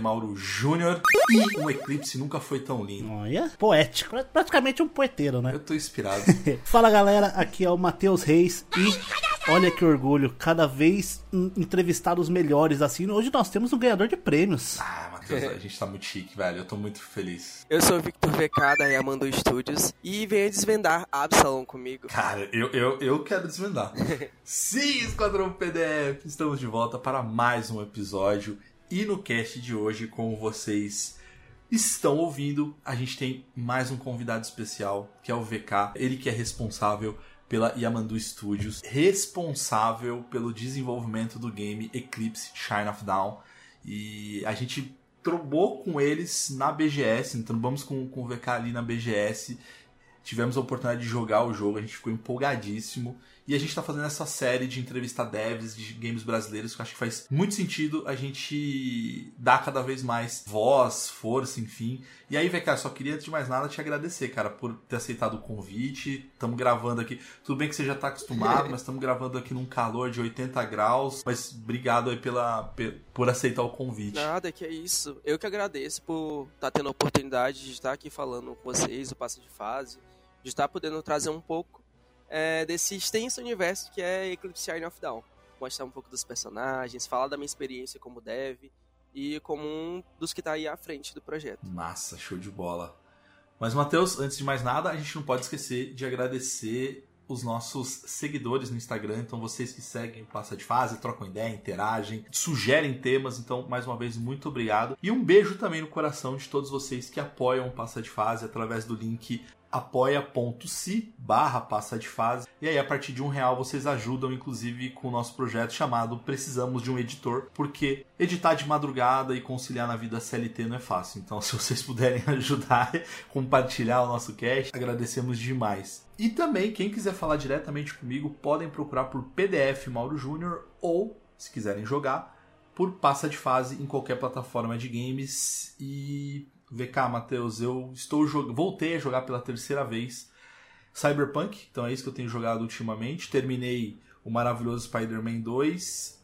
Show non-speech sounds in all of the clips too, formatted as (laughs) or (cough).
Mauro Júnior e um eclipse nunca foi tão lindo. Olha, poético. Pra- Praticamente um poeteiro, né? Eu tô inspirado. (laughs) Fala galera, aqui é o Matheus Reis e olha que orgulho, cada vez em- entrevistados melhores assim. Hoje nós temos um ganhador de prêmios. Ah, Matheus, a gente tá muito chique, velho. Eu tô muito feliz. Eu sou o Victor VK da Yamandu Studios e venha desvendar Absalom comigo. Cara, eu, eu, eu quero desvendar. (laughs) Sim, Esquadrão PDF! Estamos de volta para mais um episódio. E no cast de hoje, como vocês estão ouvindo, a gente tem mais um convidado especial, que é o VK. Ele que é responsável pela Yamandu Studios, responsável pelo desenvolvimento do game Eclipse Shine of Down. E a gente trombou com eles na BGS, trombamos com, com o VK ali na BGS tivemos a oportunidade de jogar o jogo, a gente ficou empolgadíssimo. E a gente tá fazendo essa série de entrevistar devs de games brasileiros, que eu acho que faz muito sentido a gente dar cada vez mais voz, força, enfim. E aí, cara, só queria, antes de mais nada, te agradecer, cara, por ter aceitado o convite. Estamos gravando aqui. Tudo bem que você já tá acostumado, (laughs) mas estamos gravando aqui num calor de 80 graus. Mas obrigado aí pela, pe- por aceitar o convite. Nada, que é isso. Eu que agradeço por estar tendo a oportunidade de estar aqui falando com vocês, o passo de fase, de estar podendo trazer um pouco é, desse extenso universo que é Eclipse Shine of Down. Mostrar um pouco dos personagens, falar da minha experiência como dev e como um dos que tá aí à frente do projeto. Massa, show de bola. Mas, Matheus, antes de mais nada, a gente não pode esquecer de agradecer os nossos seguidores no Instagram. Então, vocês que seguem Passa de Fase, trocam ideia, interagem, sugerem temas. Então, mais uma vez, muito obrigado. E um beijo também no coração de todos vocês que apoiam o Passa de Fase através do link apoia.se barra passa de fase. E aí a partir de um real vocês ajudam inclusive com o nosso projeto chamado Precisamos de um Editor porque editar de madrugada e conciliar na vida CLT não é fácil. Então (laughs) se vocês puderem ajudar compartilhar o nosso cast agradecemos demais. E também quem quiser falar diretamente comigo podem procurar por PDF Mauro Júnior ou se quiserem jogar por passa de fase em qualquer plataforma de games. E VK, Matheus, eu estou. Voltei a jogar pela terceira vez Cyberpunk, então é isso que eu tenho jogado ultimamente. Terminei o maravilhoso Spider-Man 2.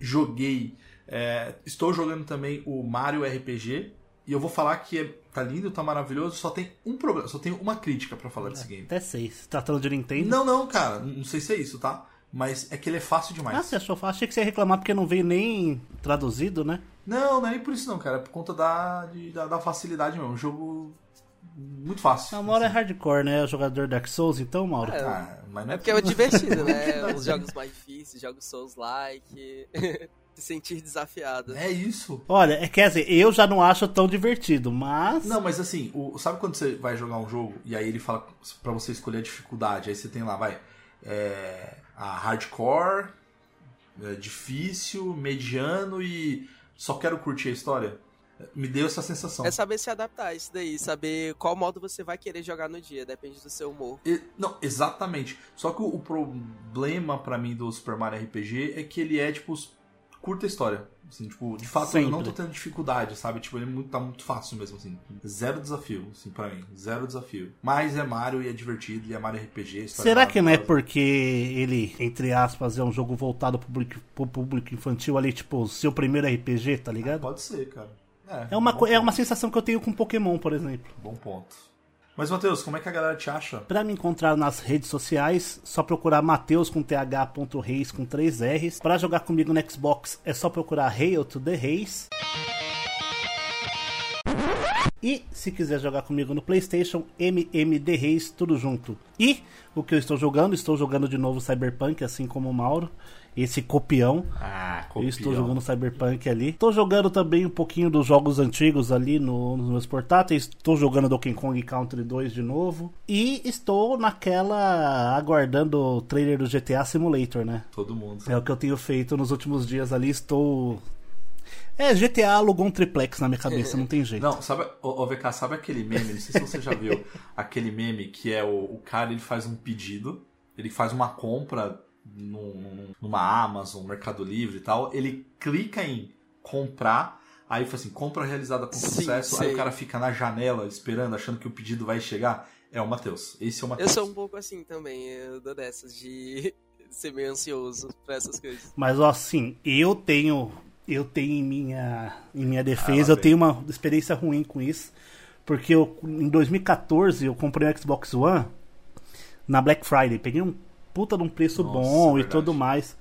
Joguei. é, estou jogando também o Mario RPG. E eu vou falar que é, tá lindo, tá maravilhoso. Só tem um problema, só tenho uma crítica pra falar desse game. Até seis. Tratando de Nintendo. Não, não, cara, não sei se é isso, tá? Mas é que ele é fácil demais. Ah, você achou fácil? Achei que você ia reclamar porque não veio nem traduzido, né? Não, não é nem por isso não, cara. É por conta da, de- da, da facilidade mesmo. Um jogo muito fácil. A Mauro é hardcore, né? O jogador Dark Souls, então, Mauro. É, Ah, mas não É é porque é divertido, né? (laughs) Os jogos mais difíceis, jogos Souls-like, (laughs) se sentir desafiado. É isso. Olha, é, quer dizer, eu já não acho tão divertido, mas. Não, mas assim, o- sabe quando você vai jogar um jogo e aí ele fala pra você escolher a dificuldade? Aí você tem lá, vai, é, a hardcore, é, difícil, mediano e só quero curtir a história. Me deu essa sensação. É saber se adaptar a isso daí, saber qual modo você vai querer jogar no dia, depende do seu humor. E- Não, exatamente. Só que o, o problema pra mim do Super Mario RPG é que ele é, tipo, curta história. Assim, tipo, de fato eu não tô Sempre. tendo dificuldade, sabe? Tipo, ele é muito- tá muito fácil mesmo, assim. Zero desafio, assim, pra mim. Zero desafio. Mas é Mario e é divertido, e é Mario RPG. a Será que não é porque ele, entre aspas, é um jogo voltado pro público, pro público infantil ali, tipo, seu primeiro RPG, tá ligado? Pode ser, cara. É uma, bom co- é uma sensação que eu tenho com Pokémon, por exemplo. Bom ponto. Mas, Matheus, como é que a galera te acha? Pra me encontrar nas redes sociais, só procurar Mateus com th.reis com 3 R's. Pra jogar comigo no Xbox, é só procurar Hail to the Reis. E se quiser jogar comigo no PlayStation, MMD Reis, tudo junto. E o que eu estou jogando, estou jogando de novo Cyberpunk, assim como o Mauro. Esse copião. Ah, Eu estou jogando Cyberpunk ali. Estou jogando também um pouquinho dos jogos antigos ali no- nos meus portáteis. Estou jogando Donkey Kong Country 2 de novo. E estou naquela. aguardando o trailer do GTA Simulator, né? Todo mundo. É o que eu tenho feito nos últimos dias ali. Estou. É, GTA alugou um triplex na minha cabeça, não tem jeito. Não, sabe, ô, ô, VK, sabe aquele meme? Não sei se você já viu. (laughs) aquele meme que é o, o cara ele faz um pedido, ele faz uma compra num- numa Amazon, Mercado Livre e tal. Ele clica em comprar, aí fala assim: compra realizada com Sim, sucesso. Aí sei. o cara fica na janela esperando, achando que o pedido vai chegar. É o Matheus. Esse é o Eu Matheus. sou um pouco assim também, eu dou dessas de (laughs) ser meio ansioso pra essas coisas. Mas ó, assim, eu tenho. Eu tenho em minha, em minha Ah, defesa, lá eu tenho uma experiência ruim com isso. Porque eu, em 2014 eu comprei um Xbox One na Black Friday. Peguei um puta de um preço Nossa, bom e verdade. tudo mais.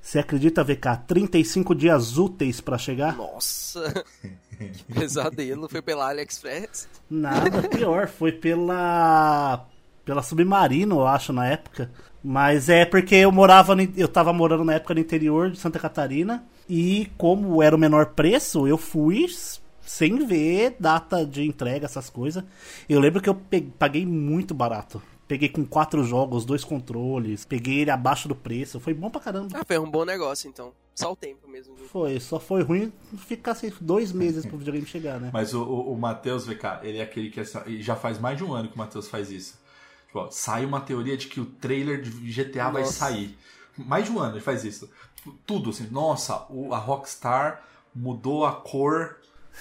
Você acredita, VK? 35 dias úteis pra chegar? Nossa, (laughs) que pesadelo. Foi pela AliExpress? Nada pior, foi pela pela Submarino, eu acho, na época. Mas é porque eu morava no, eu tava morando na época no interior de Santa Catarina e como era o menor preço, eu fui sem ver data de entrega, essas coisas. Eu lembro que eu paguei muito barato. Peguei com quatro jogos, dois controles, peguei ele abaixo do preço, foi bom pra caramba. Ah, foi um bom negócio então. Só o tempo mesmo. de- Foi, só foi ruim ficar assim, dois meses pro videogame chegar, né? Mas o, o, o Matheus, VK, ele é aquele que e já faz mais de um ano que o Matheus faz isso. Tipo, ó, sai uma teoria de que o trailer de GTA vai Nossa. sair. Mais de um ano ele faz isso. Tudo assim, nossa, o, a Rockstar mudou a cor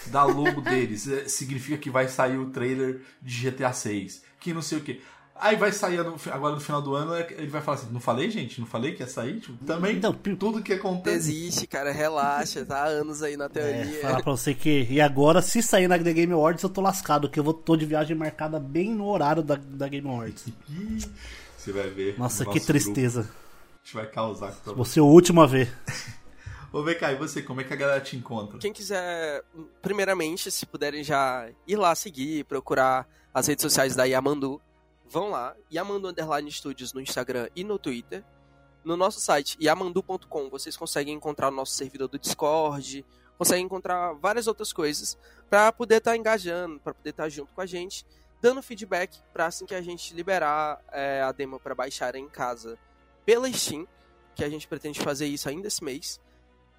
da logo (laughs) deles. É, Significa que vai sair o trailer de GTA 6. Que não sei o que. Aí vai sair no- agora no final do ano, é- ele vai falar assim: não falei, gente? Não falei que ia sair? Tipo, também Então, tudo que acontece. Desiste, cara, relaxa, tá há anos aí na É, teoria. falar pra você que. E agora, se sair na The Game Awards, eu tô lascado, que eu vou, tô de viagem marcada bem no horário da, da Game Awards. Você vai ver. Nossa, no que tristeza. grupo. A gente vai causar Vou ser o último a ver. (laughs) Ô, VK, e você, como é que a galera te encontra? Quem quiser, primeiramente, se puderem já ir lá seguir, procurar as redes sociais da Yamandu, vão lá, Yamandu Underline Studios no Instagram e no Twitter. No nosso site, yamandu.com, vocês conseguem encontrar o nosso servidor do Discord, conseguem encontrar várias outras coisas para poder estar engajando, para poder estar junto com a gente, dando feedback para assim que a gente liberar é, a demo para baixar em casa pela Steam, que a gente pretende fazer isso ainda esse mês.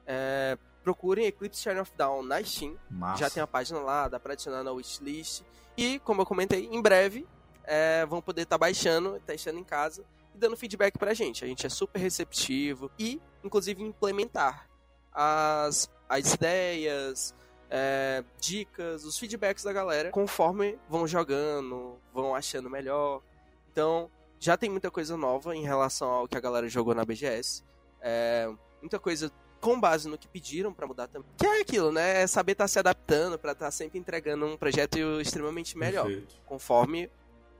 É, procurem Eclipse Shine of Down na Steam. Massa. Já tem a página lá, dá pra adicionar na wishlist. E, como eu comentei, em breve é, vão poder estar baixando, testando em casa e dando feedback pra gente. A gente é super receptivo e, inclusive, implementar as, as ideias, é, dicas, os feedbacks da galera conforme vão jogando, vão achando melhor. Então, já tem muita coisa nova em relação ao que a galera jogou na BGS. É, muita coisa com base no que pediram pra mudar também. Que é aquilo, né? É saber estar se adaptando pra estar sempre entregando um projeto extremamente melhor, Perfeito. conforme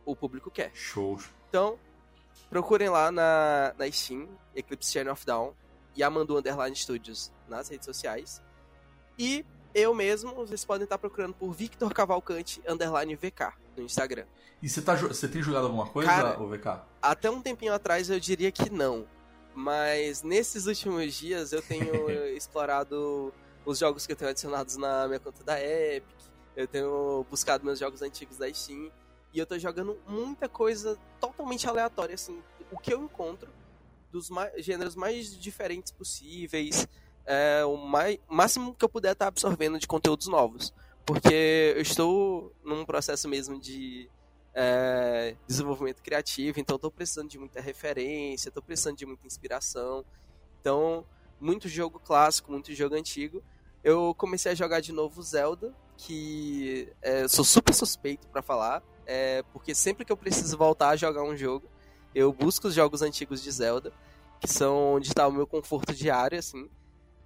o público quer. Show. Então, procurem lá na, na Steam, Eclipse Channel of Down, e Amandu Underline Studios nas redes sociais. E eu mesmo, vocês podem estar procurando por Victor Cavalcante Underline VK no Instagram. E você, tá, você tem jogado alguma coisa, Cara, ô VK? Até um tempinho atrás eu diria que não. Mas nesses últimos dias eu tenho (laughs) explorado os jogos que eu tenho adicionados na minha conta da Epic. Eu tenho buscado meus jogos antigos da Steam. E eu tô jogando muita coisa totalmente aleatória, assim. O que eu encontro dos mai- gêneros mais diferentes possíveis. É, o mai- máximo que eu puder estar absorvendo de conteúdos novos. Porque eu estou num processo mesmo de é, desenvolvimento criativo, então estou precisando de muita referência, estou precisando de muita inspiração. Então, muito jogo clássico, muito jogo antigo. Eu comecei a jogar de novo Zelda, que é, sou super suspeito para falar, é, porque sempre que eu preciso voltar a jogar um jogo, eu busco os jogos antigos de Zelda, que são onde está o meu conforto diário, assim.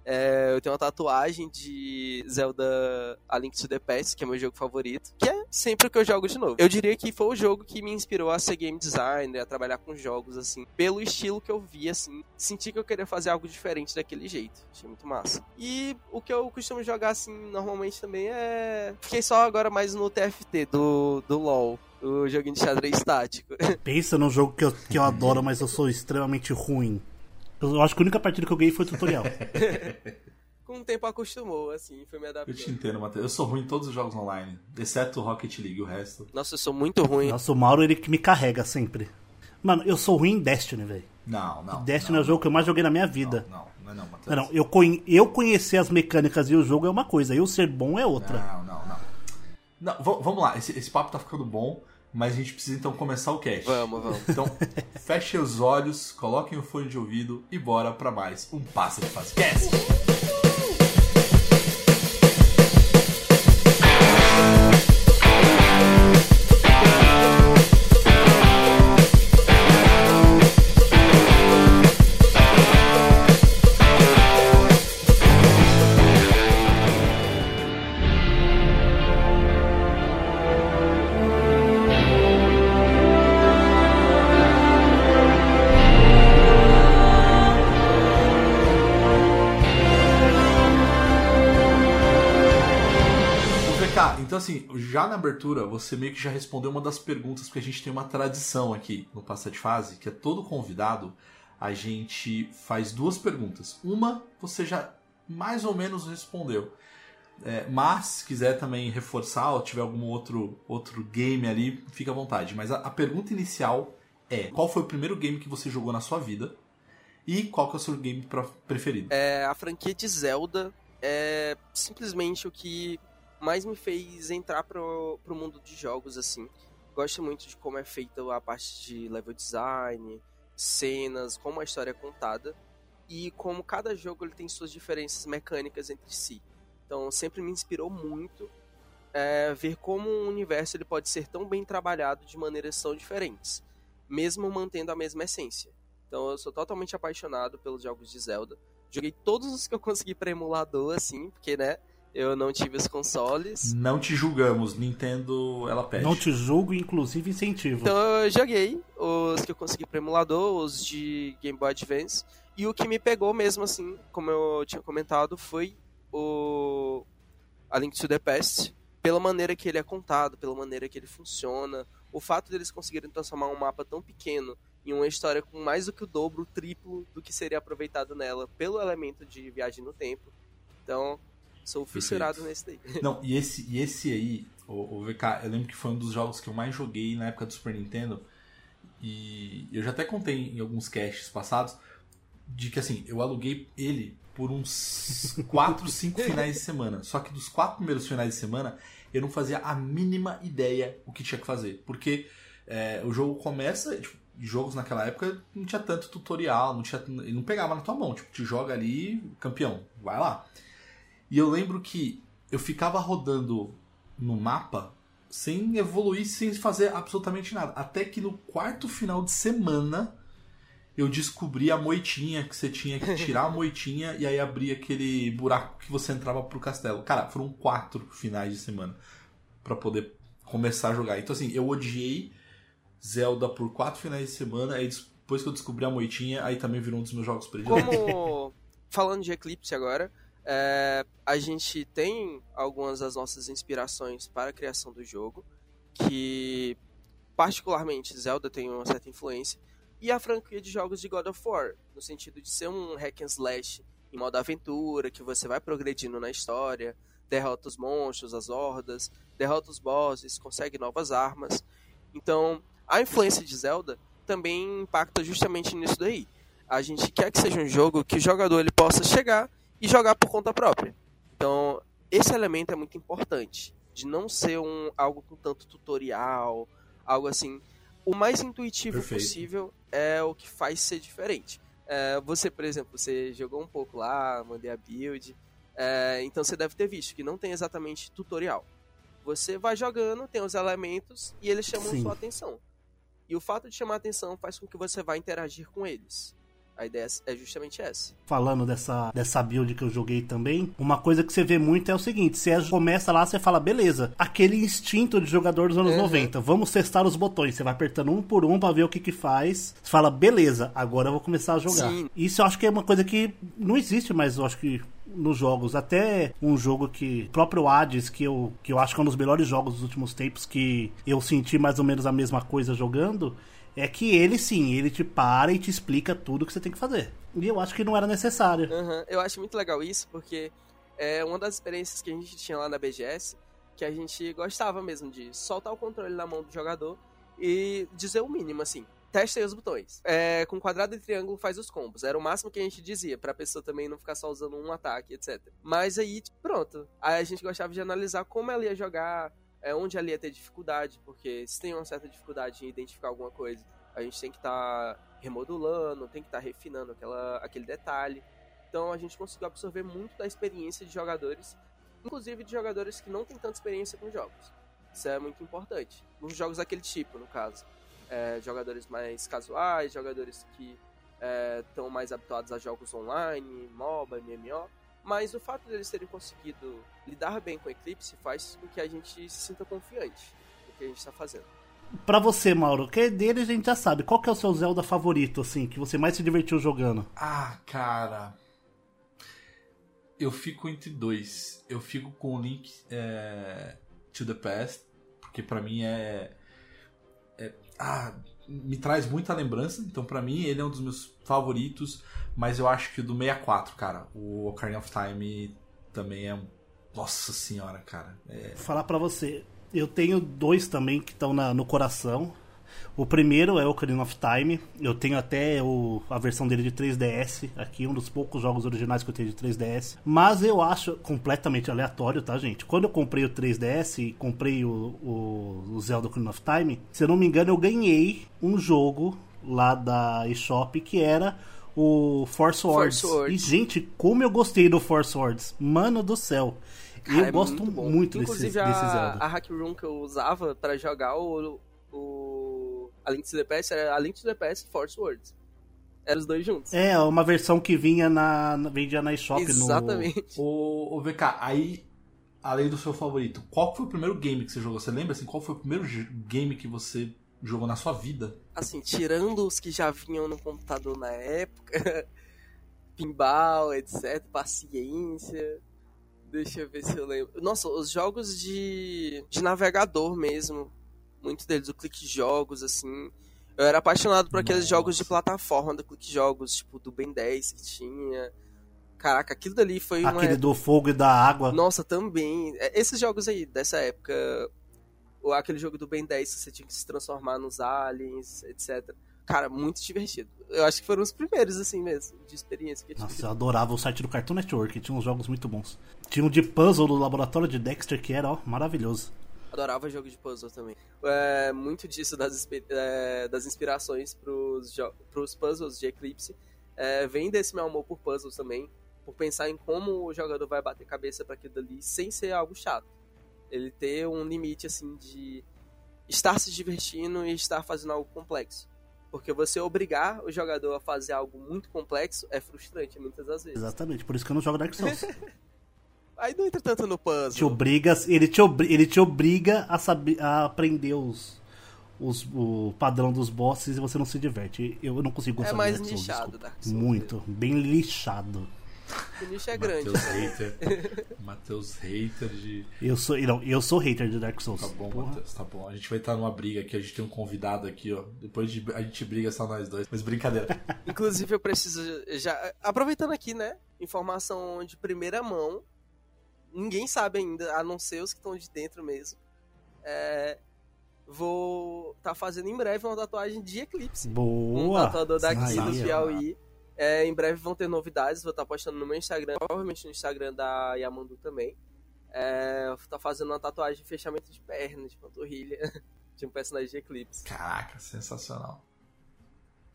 É, eu tenho uma tatuagem de Zelda A Link to the Past, que é meu jogo favorito, que é sempre o que eu jogo de novo. Eu diria que foi o jogo que me inspirou a ser game designer, a trabalhar com jogos, assim, pelo estilo que eu vi, assim. Senti que eu queria fazer algo diferente daquele jeito. Achei muito massa. E o que eu costumo jogar, assim, normalmente também é. Fiquei só agora mais no TFT do, do LoL. O joguinho de xadrez tático. (laughs) Pensa num jogo que eu, que eu adoro, mas eu sou extremamente ruim. Eu acho que a única partida que eu ganhei foi o tutorial. (laughs) Com o tempo acostumou, assim, foi me Eu te adaptando. entendo, Matheus. Eu sou ruim em todos os jogos online, exceto Rocket League, o resto. Nossa, eu sou muito ruim. Nossa, o Mauro ele que me carrega sempre. Mano, eu sou ruim em Destiny, velho. Não, não. Destiny não, é o jogo que eu mais joguei na minha vida. Não, não, não, é não, Matheus. Não, não, eu, conhe- eu conhecer as mecânicas e o jogo é uma coisa, eu ser bom é outra. Não, não, não. Não, vamos lá, esse, esse papo tá ficando bom, mas a gente precisa então começar o cast. Vamos, vamos. Então, fechem os olhos, coloquem o fone de ouvido e bora pra mais um Passa de Fase Cast. Abertura, você meio que já respondeu uma das perguntas, porque a gente tem uma tradição aqui no Passa de Fase, que é todo convidado, a gente faz duas perguntas. Uma, você já mais ou menos respondeu. É, mas, se quiser também reforçar ou tiver algum outro, outro game ali, fica à vontade. Mas a, a pergunta inicial é: qual foi o primeiro game que você jogou na sua vida? E qual que é o seu game preferido? É, a franquia de Zelda é simplesmente o que mais me fez entrar pro, pro mundo de jogos, assim. Gosto muito de como é feita a parte de level design, cenas, como a história é contada e como cada jogo ele tem suas diferenças mecânicas entre si. Então sempre me inspirou muito é, ver como um universo ele pode ser tão bem trabalhado de maneiras tão diferentes, mesmo mantendo a mesma essência. Então eu sou totalmente apaixonado pelos jogos de Zelda. Joguei todos os que eu consegui para emulador, assim, porque, né, eu não tive os consoles. Não te julgamos, Nintendo, ela pede. Não te julgo, inclusive incentivo. Então eu joguei os que eu consegui para emulador, os de Game Boy Advance. E o que me pegou mesmo, assim, como eu tinha comentado, foi o A Link to the Past. Pela maneira que ele é contado, pela maneira que ele funciona. O fato deles conseguirem transformar um mapa tão pequeno em uma história com mais do que o dobro, o triplo do que seria aproveitado nela pelo elemento de viagem no tempo. Então, sou fissurado nesse daí. (laughs) Não, e esse, e esse aí, o, o VK, eu lembro que foi um dos jogos que eu mais joguei na época do Super Nintendo. E eu já até contei em alguns casts passados de que assim, eu aluguei ele por uns (laughs) 4, 5 finais de semana. Só que dos quatro primeiros finais de semana, eu não fazia a mínima ideia o que tinha que fazer. Porque é, o jogo começa, tipo, jogos naquela época não tinha tanto tutorial, não tinha, ele não pegava na tua mão, tipo, te joga ali, campeão, vai lá. E eu lembro que eu ficava rodando no mapa sem evoluir, sem fazer absolutamente nada. Até que no quarto final de semana eu descobri a moitinha, que você tinha que tirar a (laughs) moitinha e aí abrir aquele buraco que você entrava pro castelo. Cara, foram quatro finais de semana pra poder começar a jogar. Então assim, eu odiei Zelda por quatro finais de semana, aí depois que eu descobri a moitinha, aí também virou um dos meus jogos prediletos. Como falando de Eclipse agora, é, a gente tem algumas das nossas inspirações para a criação do jogo, que particularmente Zelda tem uma certa influência, e a franquia de jogos de God of War, no sentido de ser um hack and slash em modo aventura, que você vai progredindo na história, derrota os monstros, as hordas, derrota os bosses, consegue novas armas. Então, a influência de Zelda também impacta justamente nisso daí. A gente quer que seja um jogo que o jogador ele possa chegar e jogar por conta própria. Então, esse elemento é muito importante, de não ser um algo com tanto tutorial, algo assim. O mais intuitivo Perfeito. possível é o que faz ser diferente. É, você, por exemplo, você jogou um pouco lá, mandei a build, é, então você deve ter visto que não tem exatamente tutorial. Você vai jogando, tem os elementos e eles chamam Sim. sua atenção. E o fato de chamar atenção faz com que você vá interagir com eles. A ideia é justamente essa. falando dessa, dessa build que eu joguei também, uma coisa que você vê muito é o seguinte: você começa lá, você fala, beleza, aquele instinto de jogador dos anos Uhum. 90, vamos testar os botões. Você vai apertando um por um pra ver o que que faz. Você fala, beleza, agora eu vou começar a jogar. Sim. Isso eu acho que é uma coisa que não existe mais, eu acho que. Nos jogos, até um jogo que. o próprio Hades, que eu, que eu acho que é um dos melhores jogos dos últimos tempos, que eu senti mais ou menos a mesma coisa jogando. É que ele sim, ele te para e te explica tudo que você tem que fazer. E eu acho que não era necessário. Aham, Eu acho muito legal isso, porque é uma das experiências que a gente tinha lá na BGS, que a gente gostava mesmo de soltar o controle na mão do jogador e dizer o mínimo, assim. Testa aí os botões. É, com quadrado e triângulo faz os combos. Era o máximo que a gente dizia, pra pessoa também não ficar só usando um ataque, etc. Mas aí, pronto. Aí a gente gostava de analisar como ela ia jogar, é, onde ela ia ter dificuldade, porque se tem uma certa dificuldade em identificar alguma coisa, a gente tem que estar remodulando, tem que estar refinando aquela, aquele detalhe. Então a gente conseguiu absorver muito da experiência de jogadores, inclusive de jogadores que não têm tanta experiência com jogos. Isso é muito importante. Nos jogos daquele tipo, no caso. É, jogadores mais casuais, jogadores que estão mais habituados a jogos online, MOBA, MMO. Mas o fato deles terem conseguido lidar bem com o Eclipse faz com que a gente se sinta confiante no que a gente está fazendo. Pra você, Mauro, que é dele a gente já sabe. Qual que é o seu Zelda favorito, assim, que você mais se divertiu jogando? Ah, cara. Eu fico entre dois. Eu fico com o Link é, to the Past, porque pra mim é, é- Ah, me traz muita lembrança. Então, pra mim, ele é um dos meus favoritos. Mas eu acho que o do 64, cara, o Ocarina of Time também é. Nossa senhora, cara. É, falar pra você, eu tenho dois também que estão no coração. O primeiro é o Ocarina of Time. Eu tenho até o- a versão dele de 3DS aqui, um dos poucos jogos originais que eu tenho de 3DS. Mas eu acho completamente aleatório, tá, gente? Quando eu comprei o 3DS e comprei o, o, o Zelda Ocarina of Time, se eu não me engano, eu ganhei um jogo lá da eShop que era o Force Swords. E, gente, como eu gostei do Force Swords. Mano do céu. Cara, eu é gosto muito, desse, Inclusive, desse a, Zelda. a hack room que eu usava pra jogar o, o a Link to the Past era a Link to the Past Force Words. Eram os dois juntos. É, uma versão que vinha na, vendia na eShop Exatamente. O, o VK, aí, além do seu favorito, qual foi o primeiro game que você jogou? Você lembra assim, qual foi o primeiro game que você jogou na sua vida? Assim, tirando os que já vinham no computador na época, (laughs) pinball, etc, paciência. Deixa eu ver se eu lembro. Nossa, os jogos de, de navegador mesmo, muitos deles, o Clique Jogos, assim. Eu era apaixonado por aqueles Nossa. jogos de plataforma do Clique Jogos, tipo do Ben 10 que tinha. Caraca, aquilo dali foi no, uma aquele do fogo e da água. Nossa, também. É, Esses jogos aí, dessa época. Ou aquele jogo do Ben 10 que você tinha que se transformar nos aliens, etc. Cara, muito divertido. Eu acho que foram os primeiros, assim mesmo, de experiência que eu tive. Nossa, eu adorava o site do Cartoon Network, tinha uns jogos muito bons. Tinha um de puzzle do laboratório de Dexter que era, ó, maravilhoso. Adorava jogo de puzzle também. É, muito disso das, é, das inspirações pros, jo- pros puzzles de Eclipse é, vem desse meu amor por puzzles também. Por pensar em como o jogador vai bater cabeça para aquilo dali sem ser algo chato. Ele ter um limite assim de estar se divertindo e estar fazendo algo complexo. Porque você obrigar o jogador a fazer algo muito complexo é frustrante muitas das vezes. Exatamente, por isso que eu não jogo Dark Souls. (laughs) Aí não entra tanto no te puzzle. obriga, ele, te obri- ele te obriga a, saber, a aprender os, os, o padrão dos bosses e você não se diverte. Eu não consigo gostar É mais Dark Souls, nichado, desculpa. Dark Souls. Muito, bem lixado. O nicho é grande. Matheus hater. (laughs) Matheus hater de. Eu sou, não, eu sou hater de Dark Souls. Tá bom. Matheus, tá bom. A gente vai estar numa briga aqui, a gente tem um convidado aqui, ó. Depois de, a gente briga só nós dois. Mas brincadeira. (laughs) Inclusive, eu preciso já. Aproveitando aqui, né? Informação de primeira mão. Ninguém sabe ainda, a não ser os que estão de dentro mesmo. É, vou estar fazendo em breve uma tatuagem de Eclipse. Um Boa! tatuador daqui do Sensacional. Piauí. É, em breve vão ter novidades, vou estar postando no meu Instagram, provavelmente no Instagram da Yamandu também. É, vou estar fazendo uma tatuagem de fechamento de perna, de panturrilha, (laughs) de um personagem de Eclipse. Caraca, sensacional.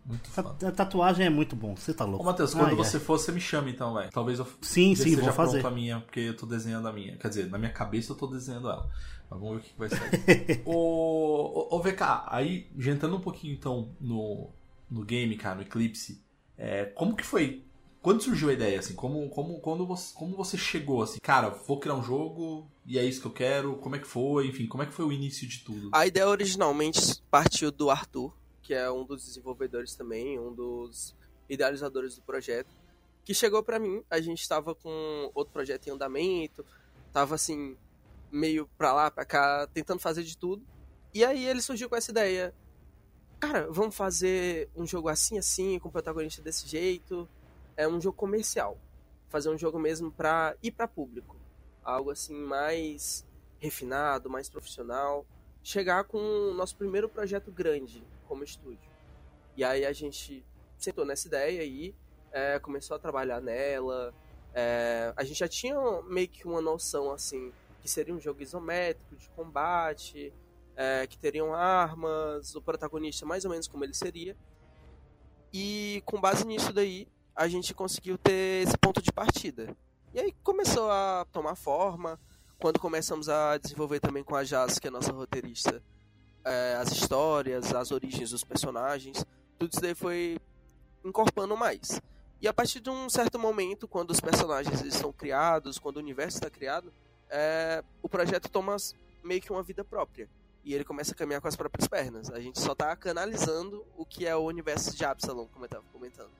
Muito foda. ta- Tatuagem é muito bom, você tá louco. Ô, Matheus, quando Ai, você ai. for, você me chama então, velho. Talvez eu Sim, sim, vou fazer. pronto a minha, porque eu tô desenhando a minha. Quer dizer, na minha cabeça eu tô desenhando ela. Mas vamos ver o que vai sair. (laughs) ô, ô, ô, VK, aí, já entrando um pouquinho então no, no game, cara, no Eclipse, É, como que foi? Quando surgiu a ideia, assim? Como, como, quando você, como você chegou, assim? Cara, vou criar um jogo e é isso que eu quero. Como é que foi? Enfim, como é que foi o início de tudo? A ideia originalmente partiu do Arthur, que é um dos desenvolvedores também, um dos idealizadores do projeto, que chegou pra mim. A gente tava com outro projeto em andamento, tava assim, meio pra lá, pra cá, tentando fazer de tudo. E aí ele surgiu com essa ideia. Cara, vamos fazer um jogo assim, assim, com o protagonista desse jeito. É um jogo comercial. Fazer um jogo mesmo pra ir pra público. Algo assim mais refinado, mais profissional. Chegar com o nosso primeiro projeto grande como estúdio. E aí a gente sentou nessa ideia aí, é, começou a trabalhar nela. É, a gente já tinha meio que uma noção assim que seria um jogo isométrico de combate, é, que teriam armas, o protagonista mais ou menos como ele seria. E com base nisso daí, a gente conseguiu ter esse ponto de partida. E aí começou a tomar forma. Quando começamos a desenvolver também com a Jazz, que é a nossa roteirista, é, as histórias, as origens dos personagens, tudo isso daí foi encorpando mais. E a partir de um certo momento, quando os personagens são criados, quando o universo está criado, é, o projeto toma meio que uma vida própria. E ele começa a caminhar com as próprias pernas. A gente só está canalizando o que é o universo de Absalom, como eu estava comentando.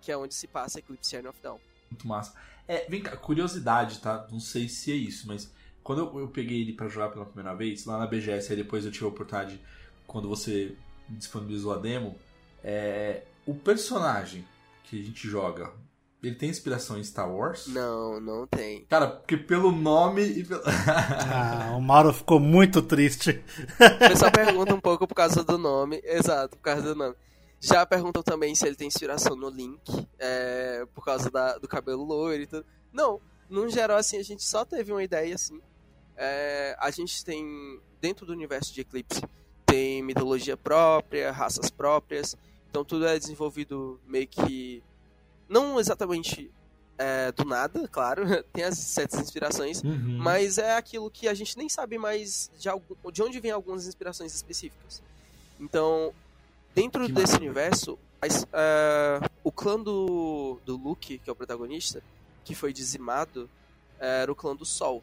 Que é onde se passa Eclipse Shine of Dawn. Muito massa. É, vem cá, curiosidade, tá? Não sei se é isso, mas quando eu, eu peguei ele para jogar pela primeira vez, lá na BGS, aí depois eu tive a oportunidade, quando você disponibilizou a demo, é, o personagem que a gente joga, ele tem inspiração em Star Wars? Não, não tem. Cara, porque pelo nome e pelo... (laughs) Ah, o Mauro ficou muito triste. O pessoal (laughs) pergunta um pouco por causa do nome. Exato, por causa do nome. Já perguntam também se ele tem inspiração no Link, é, por causa da, do cabelo loiro e tudo. Não, no geral, assim, a gente só teve uma ideia, assim. É, a gente tem, dentro do universo de Eclipse, tem mitologia própria, raças próprias. Então tudo é desenvolvido meio que. Não exatamente é, do nada, claro, (laughs) tem as certas inspirações, Uhum. mas é aquilo que a gente nem sabe mais de, algum, de onde vem algumas inspirações específicas. Então, dentro Que desse universo, as- é, o clã do, do Luke, que é o protagonista, que foi dizimado, era o clã do Sol.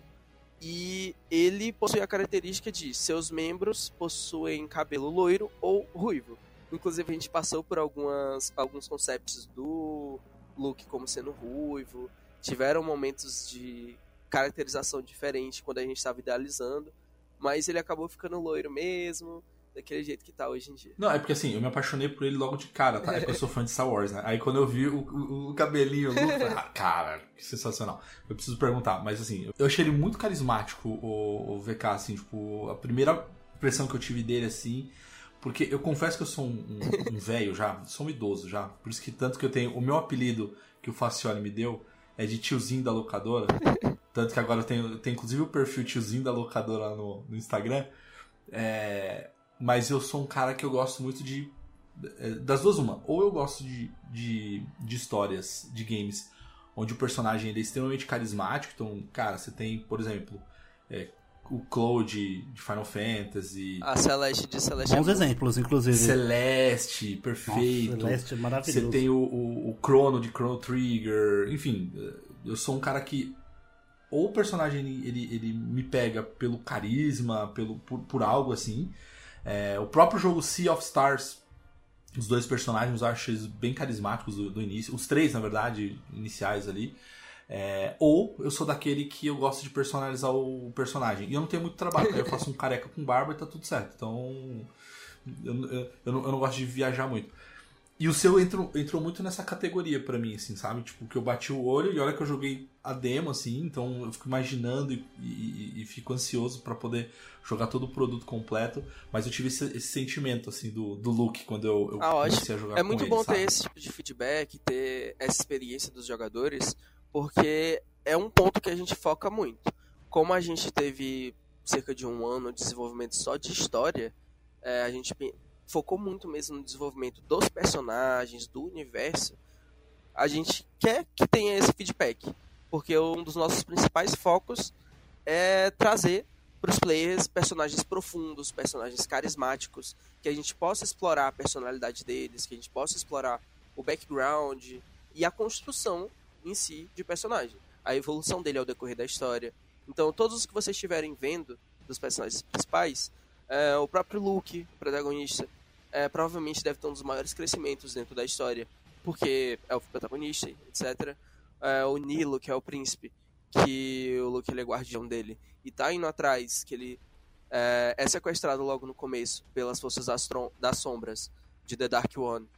E ele possui a característica de seus membros possuem cabelo loiro ou ruivo. Inclusive a gente passou por algumas, alguns concepts do Luke como sendo ruivo. Tiveram momentos de caracterização diferente quando a gente estava idealizando. Mas ele acabou ficando loiro mesmo, daquele jeito que tá hoje em dia. Não, é porque assim, eu me apaixonei por ele logo de cara, tá? É eu sou fã de Star Wars, né? Aí quando eu vi o, o, o cabelinho, ah, cara, que sensacional. Eu preciso perguntar, mas assim, eu achei ele muito carismático, o, o VK, assim, tipo, a primeira impressão que eu tive dele, assim, porque eu confesso que eu sou um, um- um velho já, sou um idoso já, por isso que tanto que eu tenho, o meu apelido que o Facioli me deu é de tiozinho da locadora, tanto que agora eu tenho, tenho inclusive o perfil tiozinho da locadora no, no Instagram, é, mas eu sou um cara que eu gosto muito de. é, Das duas, uma. Ou eu gosto de, de, de histórias, de games, onde o personagem ele é extremamente carismático. Então, cara, você tem, por exemplo, é, o Cloud de Final Fantasy, A Celeste de Celeste é Bons exemplos, inclusive. Celeste, Nossa, perfeito. Celeste é Você maravilhoso. tem o, o, o Chrono de Chrono Trigger, enfim, eu sou um cara que ou o personagem ele, ele, ele me pega pelo carisma, pelo, por, por algo assim. É, o próprio jogo Sea of Stars, os dois personagens eu acho eles bem carismáticos do, do início, os três na verdade iniciais ali. É, ou eu sou daquele que eu gosto de personalizar o personagem. E eu não tenho muito trabalho, aí eu faço um (laughs) careca com barba e tá tudo certo. Então eu, eu, eu não, eu não gosto de viajar muito. E o seu entrou, entrou muito nessa categoria pra mim, assim, sabe? Tipo, que eu bati o olho e olha que eu joguei a demo, assim, então eu fico imaginando e, e- e fico ansioso pra poder jogar todo o produto completo. Mas eu tive esse, esse sentimento, assim, do, do look quando eu, eu Ah, comecei a jogar É muito ele, bom sabe? ter esse tipo de feedback, ter essa experiência dos jogadores, porque é um ponto que a gente foca muito. Como a gente teve cerca de um ano de desenvolvimento só de história, é, a gente focou muito mesmo no desenvolvimento dos personagens, do universo. A gente quer que tenha esse feedback, porque um dos nossos principais focos é trazer para os players personagens profundos, personagens carismáticos, que a gente possa explorar a personalidade deles, que a gente possa explorar o background e a construção em si de personagem. A evolução dele ao decorrer da história. Então, todos os que vocês estiverem vendo dos personagens principais, é, o próprio Luke, protagonista, é, provavelmente deve ter um dos maiores crescimentos dentro da história, porque é o protagonista, etc. É, o Nilo, que é o príncipe, que o Luke ele é guardião dele, e tá indo atrás, que ele é, é sequestrado logo no começo pelas forças das, das sombras de The Dark One.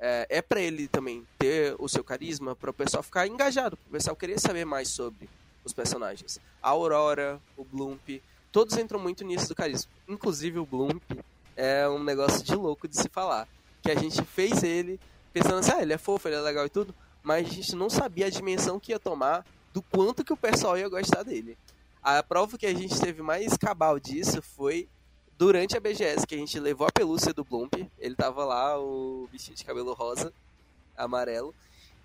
É, é para ele também ter o seu carisma, para o pessoal ficar engajado, para o pessoal querer saber mais sobre os personagens. A Aurora, o Bloomp, todos entram muito nisso do carisma. Inclusive o Bloomp é um negócio de louco de se falar. Que a gente fez ele pensando assim, ah, ele é fofo, ele é legal e tudo, mas a gente não sabia a dimensão que ia tomar do quanto que o pessoal ia gostar dele. A prova que a gente teve mais cabal disso foi durante a BGS, que a gente levou a pelúcia do Blump. Ele tava lá, o bichinho de cabelo rosa, amarelo.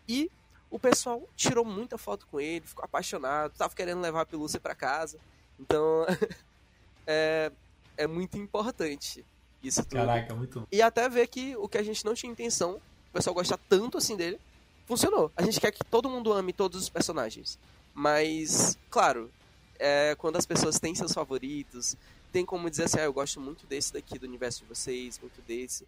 E o pessoal tirou muita foto com ele, ficou apaixonado, tava querendo levar a pelúcia para casa. Então, (laughs) é, é muito importante isso tudo. Caraca, muito E até ver que o que a gente não tinha intenção, o pessoal gostar tanto assim dele, funcionou. A gente quer que todo mundo ame todos os personagens. Mas, claro, é, quando as pessoas têm seus favoritos, tem como dizer assim, ah, eu gosto muito desse daqui do universo de vocês, muito desse.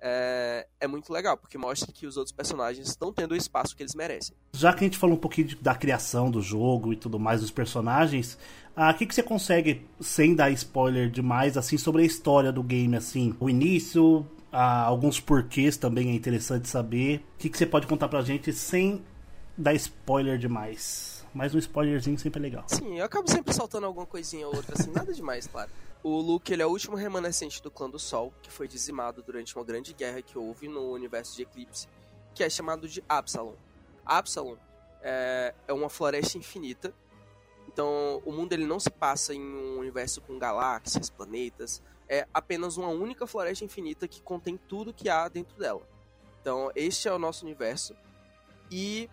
É, é muito legal, porque mostra que os outros personagens estão tendo o espaço que eles merecem. Já que a gente falou um pouquinho de, da criação do jogo e tudo mais dos personagens, o ah, que, que você consegue, sem dar spoiler demais, assim, sobre a história do game, assim? O início, ah, alguns porquês também é interessante saber. O que, que você pode contar pra gente sem dar spoiler demais? Mas um spoilerzinho sempre é legal. Sim, eu acabo sempre soltando alguma coisinha ou outra, assim, nada demais, claro. O Luke ele é o último remanescente do clã do Sol, que foi dizimado durante uma grande guerra que houve no universo de Eclipse, que é chamado de Absalom. Absalom é, é uma floresta infinita, então o mundo ele não se passa em um universo com galáxias, planetas, é apenas uma única floresta infinita que contém tudo que há dentro dela. Então este é o nosso universo e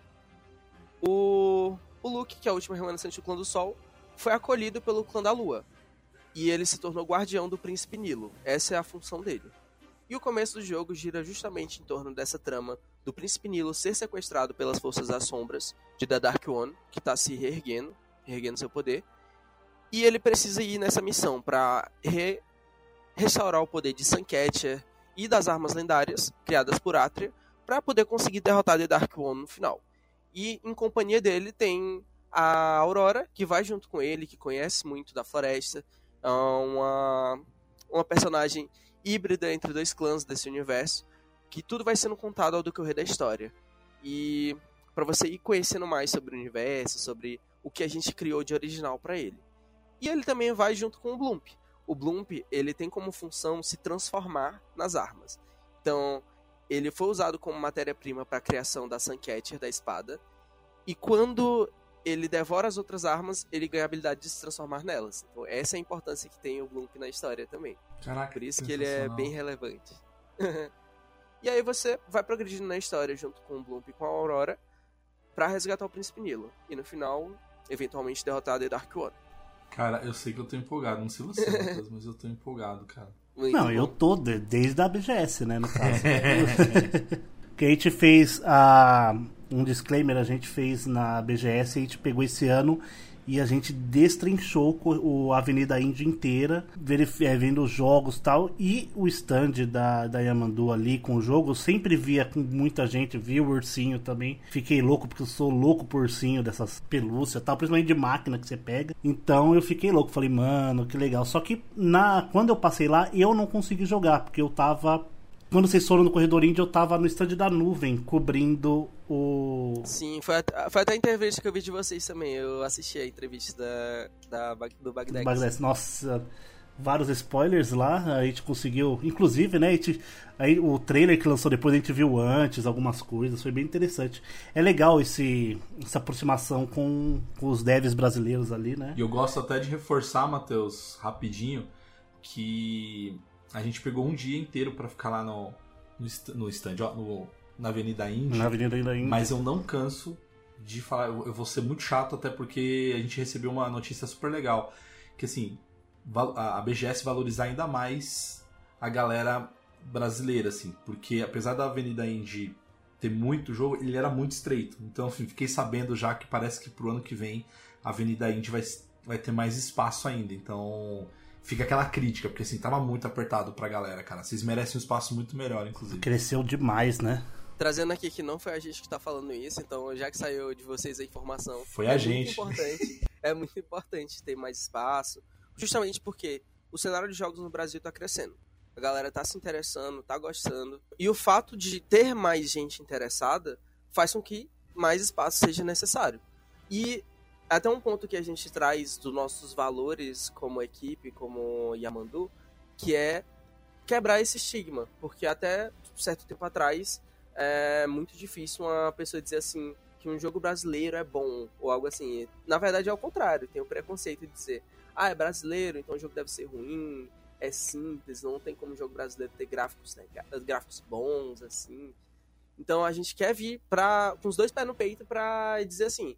o o Luke, que é o último remanescente do clã do Sol, foi acolhido pelo clã da Lua. E ele se tornou guardião do príncipe Nilo. Essa é a função dele. E o começo do jogo gira justamente em torno dessa trama do príncipe Nilo ser sequestrado pelas forças das sombras de The Dark One, que está se reerguendo, reerguendo seu poder. E ele precisa ir nessa missão para re restaurar o poder de Suncatcher e das armas lendárias criadas por Atria para poder conseguir derrotar The Dark One no final. E em companhia dele tem a Aurora, que vai junto com ele, que conhece muito da floresta. É uma, uma personagem híbrida entre dois clãs desse universo. Que tudo vai sendo contado ao decorrer da história. E para você ir conhecendo mais sobre o universo, sobre o que a gente criou de original para ele. E ele também vai junto com o Bloomp. O Bloomp, ele tem como função se transformar nas armas. Então, ele foi usado como matéria-prima para a criação da Suncatcher, da espada. E quando ele devora as outras armas, ele ganha a habilidade de se transformar nelas. Então, essa é a importância que tem o Bloomp na história também. Caraca, Por isso que ele é bem relevante. (laughs) e aí você vai progredindo na história junto com o Bloomp e com a Aurora para resgatar o Príncipe Nilo. E no final, eventualmente derrotar a Dark One. Cara, eu sei que eu tô empolgado. Não sei você, (laughs) mas eu tô empolgado, cara. Muito não, bom. eu tô de, desde a BGS, né, no caso. (laughs) que a gente fez a um disclaimer, a gente fez na BGS, a gente pegou esse ano e a gente destrinchou o Avenida Índia inteira, é, vendo os jogos tal. E o stand da, da Yamandu ali com o jogo, eu sempre via com muita gente, vi o ursinho também. Fiquei louco, porque eu sou louco por ursinho dessas pelúcias tal, principalmente de máquina que você pega. Então eu fiquei louco, falei, mano, que legal. Só que na, quando eu passei lá, eu não consegui jogar, porque eu tava quando vocês foram no corredor índio, eu tava no stand da nuvem, cobrindo o. Sim, foi, a, foi até a entrevista que eu vi de vocês também. Eu assisti a entrevista da, da do Bagdex. Bagdex. Nossa, vários spoilers lá. A gente conseguiu. Inclusive, né? A gente, aí, o trailer que lançou depois a gente viu antes, algumas coisas. Foi bem interessante. É legal esse, essa aproximação com, com os devs brasileiros ali, né? E eu gosto até de reforçar, Matheus, rapidinho, que a gente pegou um dia inteiro para ficar lá no, no, no stand, ó, no, na Avenida Índia. Na Avenida Índia. Mas eu não canso de falar, eu, eu vou ser muito chato até porque a gente recebeu uma notícia super legal, que assim, a, BGS valorizar ainda mais a galera brasileira, assim, porque apesar da Avenida Indy ter muito jogo, ele era muito estreito. Então, enfim, fiquei sabendo já que parece que pro ano que vem a Avenida Indy vai, vai ter mais espaço ainda. Então, fica aquela crítica, porque assim, tava muito apertado pra galera, cara. Vocês merecem um espaço muito melhor, inclusive. Cresceu demais, né? Trazendo aqui que não foi a gente que tá falando isso, então já que saiu de vocês a informação. Foi é a gente. Muito importante, é muito importante ter mais espaço, justamente porque o cenário de jogos no Brasil tá crescendo. A galera tá se interessando, tá gostando. E o fato de ter mais gente interessada faz com que mais espaço seja necessário. E até um ponto que a gente traz dos nossos valores como equipe, como Yamandu, que é quebrar esse estigma. Porque até certo tempo atrás é muito difícil uma pessoa dizer assim que um jogo brasileiro é bom ou algo assim. Na verdade é o contrário, tem o preconceito de dizer, ah, é brasileiro, então o jogo deve ser ruim, é simples, não tem como o jogo brasileiro ter gráficos, né, gráficos bons, assim. Então a gente quer vir pra, com os dois pés no peito pra dizer assim,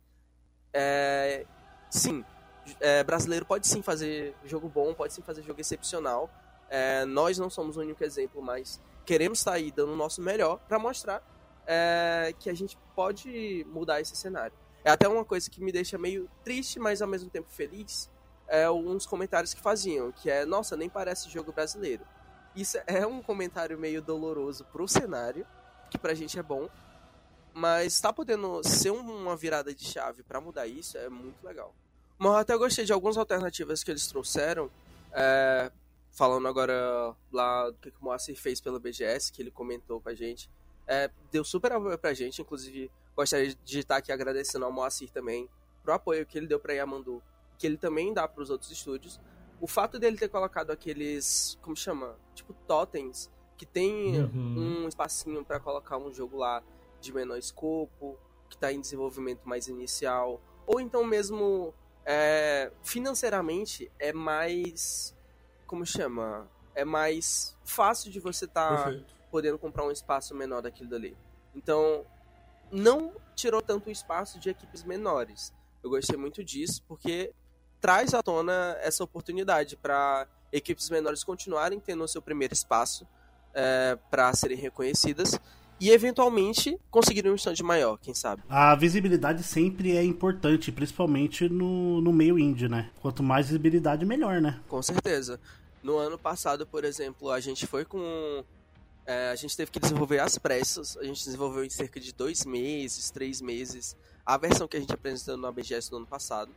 é, sim, é, brasileiro pode sim fazer jogo bom, pode sim fazer jogo excepcional. É, nós não somos o único exemplo, mas queremos estar aí dando o nosso melhor para mostrar é, que a gente pode mudar esse cenário. É até uma coisa que me deixa meio triste, mas ao mesmo tempo feliz, é dos comentários que faziam, que é, nossa, nem parece jogo brasileiro. Isso é um comentário meio doloroso pro cenário, que pra gente é bom, mas tá podendo ser uma virada de chave para mudar isso é muito legal. Mas eu até gostei de algumas alternativas que eles trouxeram, é, falando agora lá do que o Moacir fez pela BGS, que ele comentou com a gente. É, deu super apoio pra gente, inclusive gostaria de estar aqui agradecendo ao Moacir também pro apoio que ele deu pra Yamandu que ele também dá para os outros estúdios. O fato dele ter colocado aqueles, como chama? Tipo totens, que tem uhum. um espacinho para colocar um jogo lá de menor escopo, que está em desenvolvimento mais inicial, ou então mesmo é, financeiramente é mais, como chama? É mais fácil de você estar tá podendo comprar um espaço menor daquilo dali. Então, não tirou tanto espaço de equipes menores. Eu gostei muito disso, porque traz à tona essa oportunidade para equipes menores continuarem tendo o seu primeiro espaço é, para serem reconhecidas e eventualmente conseguirem um stand maior, quem sabe. A visibilidade sempre é importante, principalmente no, no meio indie, né? Quanto mais visibilidade, melhor, né? Com certeza. No ano passado, por exemplo, a gente foi com. É, a gente teve que desenvolver as pressas. A gente desenvolveu em cerca de dois meses, três meses, a versão que a gente apresentou na BGS do ano passado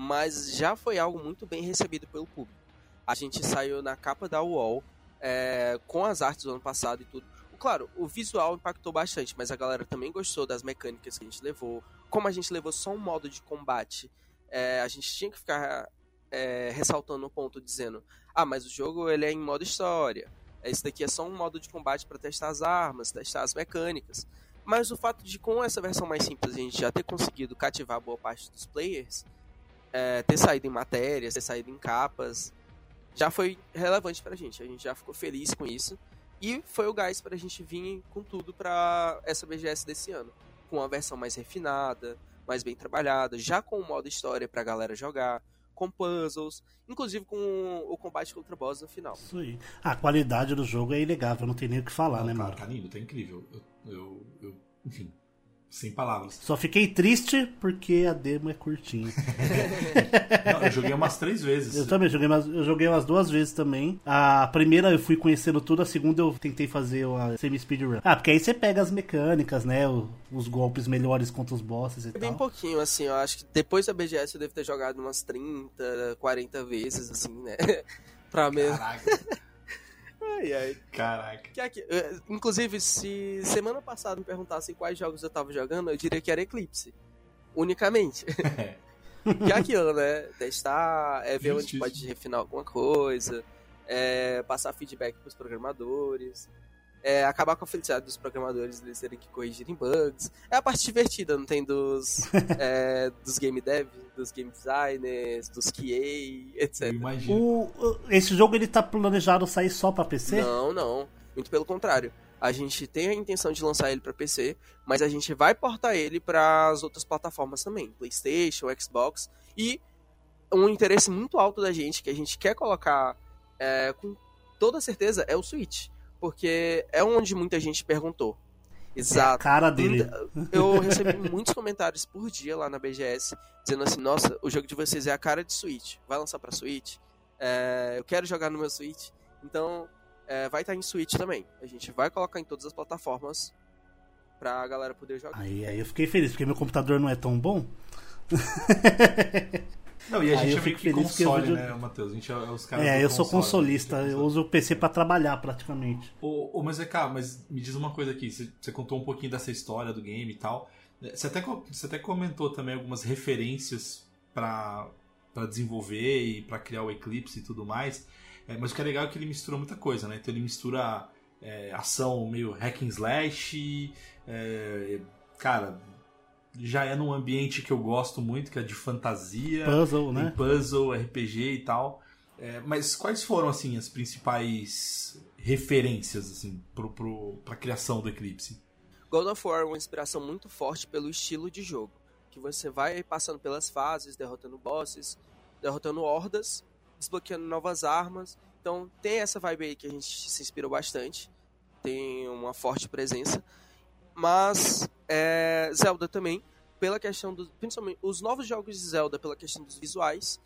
mas já foi algo muito bem recebido pelo público. A gente saiu na capa da UOL é, com as artes do ano passado e tudo. Claro, o visual impactou bastante, mas a galera também gostou das mecânicas que a gente levou. Como a gente levou só um modo de combate, é, a gente tinha que ficar é, ressaltando o ponto dizendo: ah, mas o jogo ele é em modo história. Esse daqui é só um modo de combate para testar as armas, testar as mecânicas. Mas o fato de com essa versão mais simples a gente já ter conseguido cativar boa parte dos players, é, ter saído em matérias, ter saído em capas, já foi relevante pra gente. A gente já ficou feliz com isso. E foi o gás pra gente vir com tudo pra essa BGS desse ano. Com uma versão mais refinada, mais bem trabalhada, já com o modo história pra galera jogar, com puzzles, inclusive com o combate contra boss no final. Isso aí. A qualidade do jogo é inegável, não tem nem o que falar, né, mano? Tá lindo, tá incrível. Eu, eu, eu enfim, sem palavras. Só fiquei triste porque a demo é curtinha. (laughs) Não, eu joguei umas três vezes. Eu também, joguei umas, eu joguei umas duas vezes também. A primeira eu fui conhecendo tudo, a segunda eu tentei fazer a semi-speedrun. Ah, porque aí você pega as mecânicas, né? Os golpes melhores contra os bosses e Bem tal. Bem pouquinho, assim, eu acho que depois da BGS eu devo ter jogado umas 30, 40 vezes, assim, né? (laughs) pra mesmo. Caraca. Ai, ai. Caraca. Que aqui, eh, inclusive, se semana passada me perguntassem quais jogos eu tava jogando, eu diria que era Eclipse. Unicamente. (laughs) que é aquilo, né? Testar, é ver onde pode refinar alguma coisa, é passar feedback pros programadores é, acabar com a felicidade dos programadores eles terem que corrigir em bugs. É a parte divertida, não tem dos, (laughs) é, dos game dev, dos game designers, dos QA, etc. O, esse jogo ele tá planejado sair só para PC? Não, não. Muito pelo contrário. A gente tem a intenção de lançar ele para PC, mas a gente vai portar ele para as outras plataformas também, PlayStation, Xbox e um interesse muito alto da gente que a gente quer colocar é, com toda certeza é o Switch porque é onde muita gente perguntou. É a Exato. cara dele. Eu recebi (laughs) muitos comentários por dia lá na BGS dizendo assim: Nossa, o jogo de vocês é a cara de Switch. Vai lançar pra Switch? É, eu quero jogar no meu Switch. Então, é, vai estar em Switch também. A gente vai colocar em todas as plataformas pra galera poder jogar. Aí, aí eu fiquei feliz, porque meu computador não é tão bom. (laughs) Não, e a gente é meio que feliz que eu console, né, Matheus? A gente é os caras É, eu sou console, consolista, a gente é eu uso o PC pra trabalhar praticamente. Ô, ô, mas é cá, mas me diz uma coisa aqui. Você, você contou um pouquinho dessa história do game e tal. Você até, você até comentou também algumas referências pra pra desenvolver e pra criar o Eclipse e tudo mais. É, mas o que é legal é que ele mistura muita coisa, né? Então ele mistura é, ação meio hack and slash. é, cara, já é num ambiente que eu gosto muito, que é de fantasia. Puzzle, Tem né? puzzle, RPG e tal. É, mas quais foram, assim, as principais referências, assim, pro, pro, pra criação do Eclipse? God of War é uma inspiração muito forte pelo estilo de jogo. Que você vai passando pelas fases, derrotando bosses, derrotando hordas, desbloqueando novas armas. Então tem essa vibe aí que a gente se inspirou bastante. Tem uma forte presença. Mas é, Zelda também, pela questão dos. Principalmente os novos jogos de Zelda, pela questão dos visuais.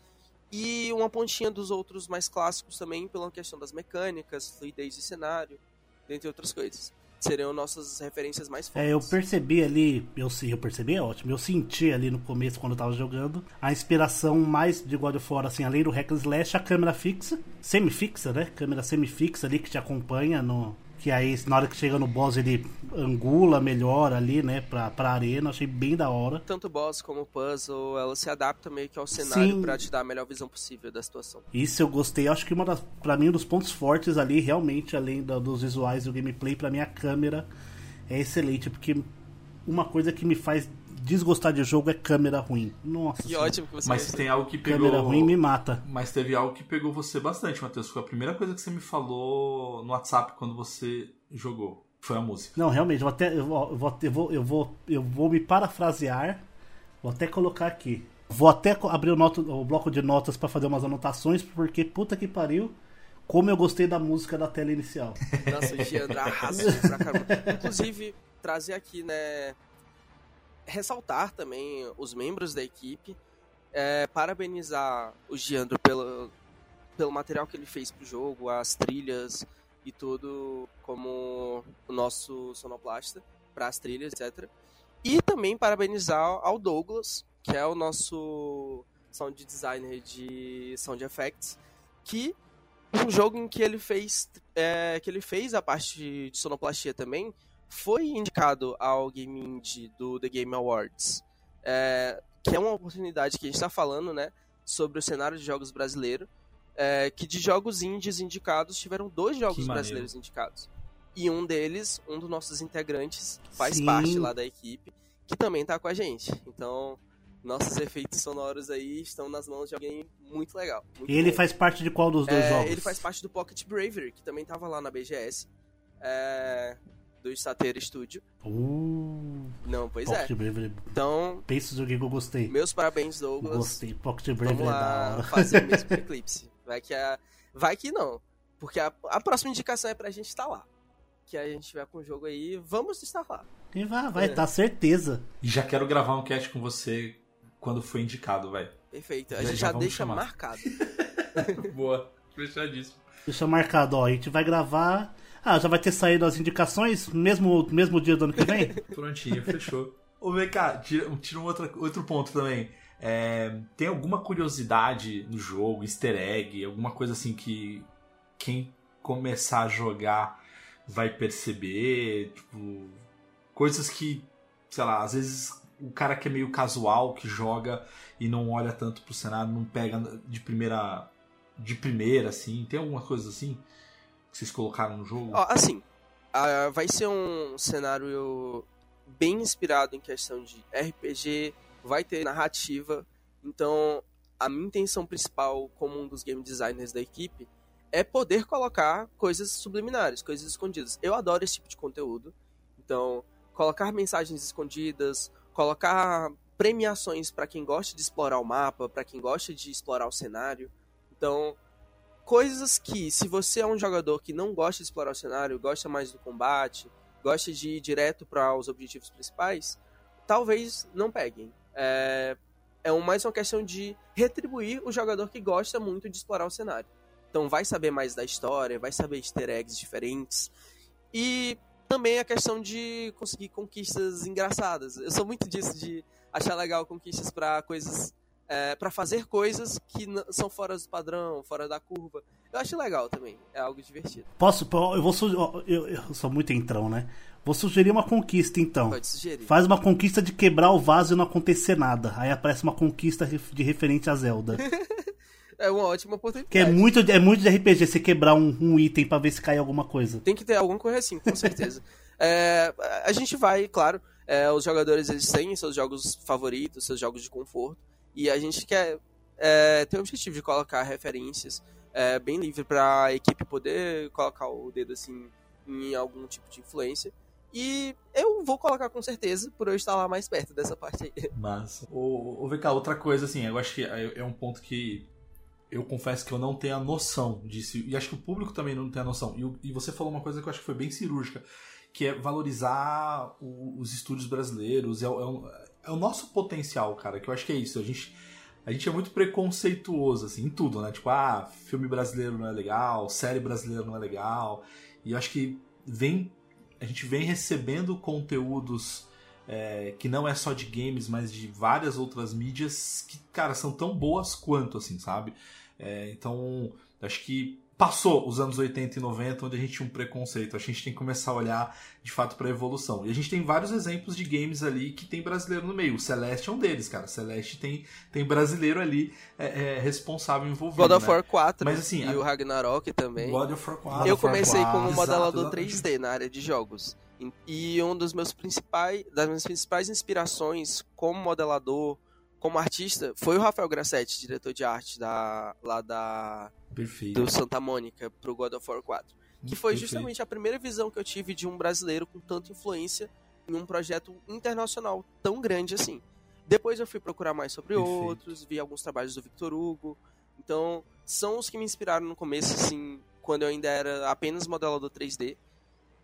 E uma pontinha dos outros mais clássicos também, pela questão das mecânicas, fluidez de cenário, dentre outras coisas. Seriam nossas referências mais fortes. É, eu percebi ali, eu, eu percebi, é ótimo, eu senti ali no começo, quando eu tava jogando, a inspiração mais de God of War, assim, além do hack and slash, a câmera fixa, semi-fixa, né? Câmera semi-fixa ali que te acompanha no... Que aí, na hora que chega no boss, ele angula melhor ali, né, pra, pra arena, achei bem da hora. tanto boss como puzzle, ela se adapta meio que ao cenário pra te dar a melhor visão possível da situação. Isso eu gostei. Acho que uma das, pra mim, um dos pontos fortes ali, realmente, além da- dos visuais do gameplay, pra mim a câmera é excelente, porque uma coisa que me faz desgostar de jogo é câmera ruim. Nossa, Que senhora. ótimo que você Mas gostou. tem algo que pegou... câmera ruim me mata. Mas teve algo que pegou você bastante, Matheus. Foi a primeira coisa que você me falou no WhatsApp quando você jogou. Foi a música. Não, realmente, eu vou até eu vou, eu vou, eu vou, eu vou, eu vou me parafrasear. Vou até colocar aqui. Vou até abrir o, nota- o bloco de notas pra fazer umas anotações, porque puta que pariu, como eu gostei da música da tela inicial. Nossa, o Giandra (laughs) arrasou pra caramba. Inclusive, trazer aqui, né. Ressaltar também os membros da equipe. é, parabenizar o Giandro pelo, pelo material que ele fez pro jogo, as trilhas e tudo, como o nosso sonoplasta para as trilhas, etc. E também parabenizar ao Douglas, que é o nosso sound designer de sound effects, que um jogo em que ele fez é, que ele fez a parte de sonoplastia também foi indicado ao Game Indie do The Game Awards é, que é uma oportunidade que a gente está falando né sobre o cenário de jogos brasileiro é, que de jogos indies indicados tiveram dois jogos brasileiros indicados e um deles um dos nossos integrantes faz Sim. parte lá da equipe que também tá com a gente então nossos efeitos sonoros aí estão nas mãos de alguém muito legal muito Ele bom. faz parte de qual dos dois É, jogos? Ele faz parte do Pocket Bravery, que também tava lá na BGS. é, do Stateira Studio. Uh, Não, pois Pocket é. Bravery. Então, Pensa o que eu gostei. meus parabéns, Douglas. Gostei. Pocket Bravery Vamos é da lá hora. fazer o mesmo (laughs) com Eclipse. Vai que, a... Vai que não. Porque a... a próxima indicação é pra gente estar lá. Que a gente tiver com o jogo aí, vamos estar lá. E vai, vai, É. tá certeza. E já quero gravar um cast com você quando for indicado, vai. Perfeito. A gente já já, deixa chamar. marcado. (laughs) Boa. Fechadíssimo. Deixa marcado, ó. A gente vai gravar. Ah, já vai ter saído as indicações, mesmo, mesmo dia do ano que vem? (laughs) Prontinho, fechou. Ô, cá, tira, tira um outro, outro ponto também. É, tem alguma curiosidade no jogo, easter egg, alguma coisa assim que quem começar a jogar vai perceber? Tipo, coisas que, sei lá, às vezes o cara que é meio casual, que joga e não olha tanto pro cenário, não pega de primeira. De primeira, assim. Tem alguma coisa assim que vocês colocaram no jogo? Assim, ah, vai ser um cenário bem inspirado em questão de RPG, vai ter narrativa. Então, a minha intenção principal, como um dos game designers da equipe, é poder colocar coisas subliminares, coisas escondidas. Eu adoro esse tipo de conteúdo. Então, colocar mensagens escondidas, colocar premiações para quem gosta de explorar o mapa, para quem gosta de explorar o cenário. Então, coisas que, se você é um jogador que não gosta de explorar o cenário, gosta mais do combate, gosta de ir direto para os objetivos principais, talvez não peguem. É, é mais uma questão de retribuir o jogador que gosta muito de explorar o cenário. Então vai saber mais da história, vai saber easter eggs diferentes. E também a questão de conseguir conquistas engraçadas. Eu sou muito disso, de achar legal conquistas para coisas. É, para fazer coisas que são fora do padrão, fora da curva. Eu acho legal também, é algo divertido. Posso? Eu vou eu, eu sou muito entrão, né? Vou sugerir uma conquista então. Pode sugerir. Faz uma conquista de quebrar o vaso e não acontecer nada. Aí aparece uma conquista de referente a Zelda. (laughs) é uma ótima oportunidade. Que é muito, é muito de RPG você quebrar um, um item para ver se cai alguma coisa. Tem que ter alguma coisa assim, com certeza. (laughs) é, a gente vai, claro, é, os jogadores eles têm seus jogos favoritos, seus jogos de conforto, e a gente quer é, ter o objetivo de colocar referências é, bem livre para a equipe poder colocar o dedo assim em algum tipo de influência. E eu vou colocar com certeza, por eu estar lá mais perto dessa parte aí. (laughs) Massa. O, o VK, outra coisa, assim, eu acho que é, é um ponto que eu confesso que eu não tenho a noção disso. E acho que o público também não tem a noção. E, e você falou uma coisa que eu acho que foi bem cirúrgica, que é valorizar o, os estúdios brasileiros. É, é, um, é, o nosso potencial, cara, que eu acho que é isso. A gente, a gente é muito preconceituoso, assim, em tudo, né? Tipo, ah, filme brasileiro não é legal, série brasileira não é legal. E eu acho que vem a gente vem recebendo conteúdos é, que não é só de games, mas de várias outras mídias que, cara, são tão boas quanto, assim, sabe? É, então, acho que passou os anos 80 e 90, onde a gente tinha um preconceito. A gente tem que começar a olhar de fato para a evolução. E a gente tem vários exemplos de games ali que tem brasileiro no meio. O Celeste é um deles, cara. Celeste tem, tem brasileiro ali é, é, responsável envolvido. God of né? War 4 Mas, assim, e a... o Ragnarok também. God of War 4. Eu comecei 4, como modelador exato, 3D na área de jogos. E um dos meus principais, das minhas principais inspirações como modelador, como artista, foi o Rafael Grassetti, diretor de arte da, lá da Perfeito. do Santa Mônica pro God of War 4. Que foi Perfeito. justamente a primeira visão que eu tive de um brasileiro com tanta influência em um projeto internacional tão grande assim. Depois eu fui procurar mais sobre Perfeito. outros, vi alguns trabalhos do Victor Hugo. Então, são os que me inspiraram no começo, assim, quando eu ainda era apenas modelador 3D.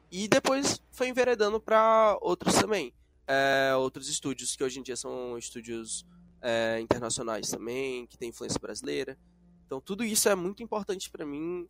E depois foi enveredando para outros também. É, outros estúdios, que hoje em dia são estúdios é, internacionais também, que tem influência brasileira. Então tudo isso é muito importante para mim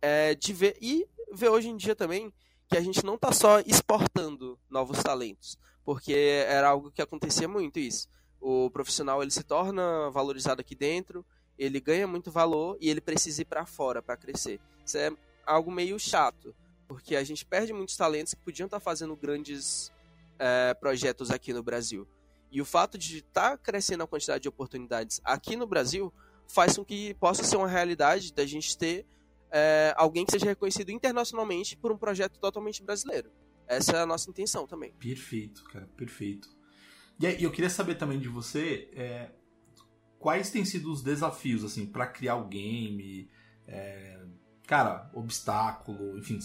é, de ver. E ver hoje em dia também que a gente não tá só exportando novos talentos. Porque era algo que acontecia muito isso. O profissional ele se torna valorizado aqui dentro, ele ganha muito valor e ele precisa ir para fora para crescer. Isso é algo meio chato porque a gente perde muitos talentos que podiam estar fazendo grandes é, projetos aqui no Brasil. E o fato de estar tá crescendo a quantidade de oportunidades aqui no Brasil faz com que possa ser uma realidade da gente ter é, alguém que seja reconhecido internacionalmente por um projeto totalmente brasileiro. Essa é a nossa intenção também. Perfeito, cara, perfeito. E aí, eu queria saber também de você é, quais têm sido os desafios assim para criar o game, é, cara, obstáculo, enfim,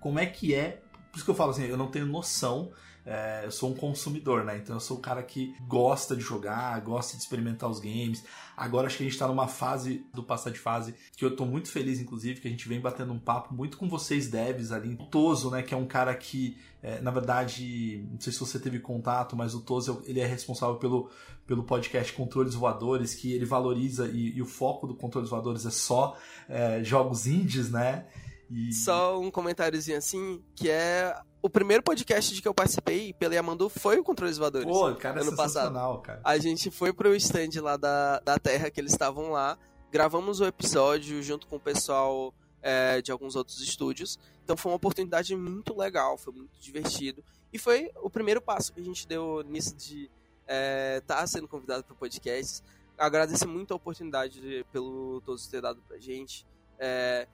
como é que é. Por isso que eu falo assim, eu não tenho noção. É, eu sou um consumidor, né? Então eu sou o cara que gosta de jogar, gosta de experimentar os games. Agora acho que a gente tá numa fase do passar de fase que eu tô muito feliz, inclusive, que a gente vem batendo um papo muito com vocês devs ali. O Toso, né? Que é um cara que, é, na verdade, não sei se você teve contato, mas o Toso ele é responsável pelo, pelo podcast Controles Voadores, que ele valoriza e, e o foco do Controles Voadores é só é, jogos indies, né? E... Só um comentáriozinho assim, que é o primeiro podcast de que eu participei pela Yamandu foi o Controles Voadores. Pô, cara, ano é passado. cara. A gente foi pro stand lá da, da Terra, que eles estavam lá, gravamos o episódio junto com o pessoal é, de alguns outros estúdios. Então foi uma oportunidade muito legal, foi muito divertido. E foi o primeiro passo que a gente deu nisso de estar é, tá sendo convidado para podcast. Agradeço muito a oportunidade de, pelo todos ter dado pra gente. É,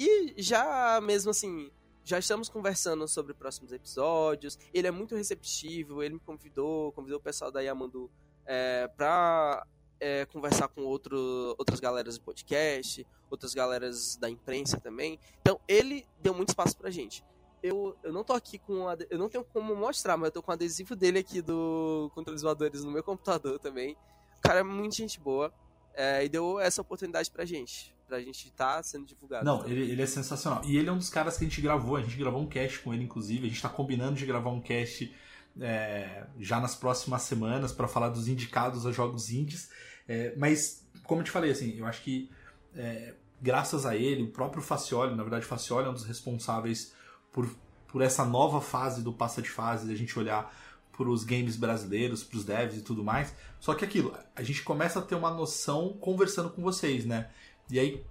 e já mesmo assim, já estamos conversando sobre próximos episódios. Ele é muito receptivo, ele me convidou, convidou o pessoal da Yamandu é, pra é, conversar com outro, outras galeras do podcast, outras galeras da imprensa também. Então, ele deu muito espaço pra gente. Eu, eu não tô aqui com. Eu não tenho como mostrar, mas eu tô com o adesivo dele aqui do Controles Voadores no meu computador também. O cara é muito gente boa. É, e deu essa oportunidade pra gente, pra gente estar tá sendo divulgado. Não, ele, ele é sensacional. E ele é um dos caras que a gente gravou, a gente gravou um cast com ele, inclusive, a gente tá combinando de gravar um cast é, já nas próximas semanas para falar dos indicados a jogos indies. É, mas, como eu te falei, assim, eu acho que é, graças a ele, o próprio Facioli, na verdade, Facioli é um dos responsáveis por, por essa nova fase do passa de fase, a gente olhar os games brasileiros, para os devs e tudo mais. Só que aquilo, a gente começa a ter uma noção conversando com vocês, né? E aí,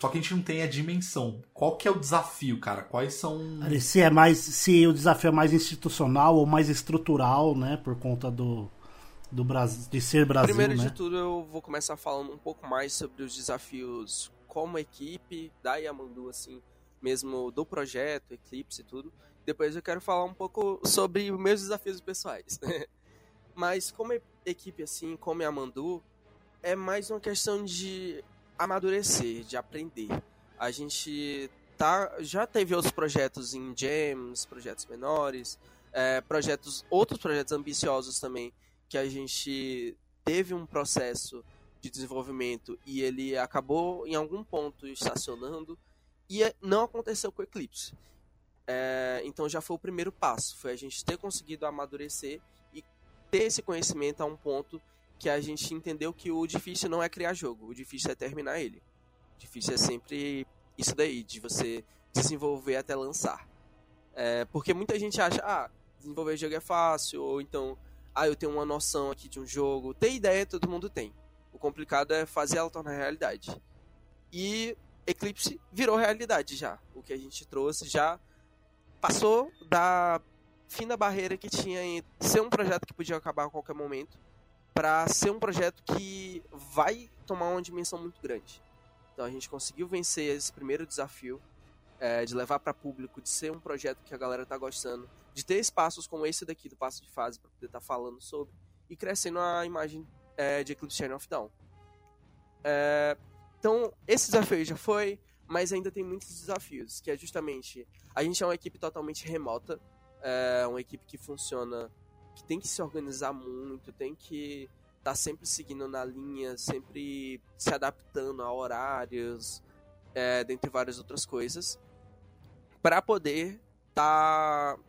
só que a gente não tem a dimensão. Qual que é o desafio, cara? Quais são. Se é mais. Se o desafio é mais institucional ou mais estrutural, né? Por conta do. Do Brasil, de ser Brasil. Primeiro né? de tudo, eu vou começar falando um pouco mais sobre os desafios como equipe da Yamandu, assim, mesmo do projeto, Eclipse e tudo. Depois eu quero falar um pouco sobre meus desafios pessoais. (laughs) Mas como equipe, assim, como Yamandu, é mais uma questão de amadurecer, de aprender. A gente tá, já teve outros projetos em jams, projetos menores, é, projetos, outros projetos ambiciosos também, que a gente teve um processo de desenvolvimento e ele acabou em algum ponto estacionando e é, não aconteceu com o Eclipse. É, então já foi o primeiro passo, foi a gente ter conseguido amadurecer e ter esse conhecimento a um ponto que a gente entendeu que o difícil não é criar jogo, o difícil é terminar ele. O difícil é sempre isso daí, de você desenvolver até lançar. É, porque muita gente acha, ah, desenvolver jogo é fácil, ou então, ah, eu tenho uma noção aqui de um jogo. Ter ideia todo mundo tem. O complicado é fazer ela tornar realidade. E Eclipse virou realidade já. O que a gente trouxe já passou da fim da barreira que tinha em ser um projeto que podia acabar a qualquer momento para ser um projeto que vai tomar uma dimensão muito grande. Então a gente conseguiu vencer esse primeiro desafio é, de levar para público, de ser um projeto que a galera tá gostando, de ter espaços como esse daqui do passo de fase para poder estar tá falando sobre e crescendo a imagem é, de Eclipse Channel of Dawn. É, então esse desafio já foi, mas ainda tem muitos desafios, que é justamente a gente é uma equipe totalmente remota, é uma equipe que funciona que tem que se organizar muito, tem que estar tá sempre seguindo na linha, sempre se adaptando a horários, é, dentre várias outras coisas, para poder estar tá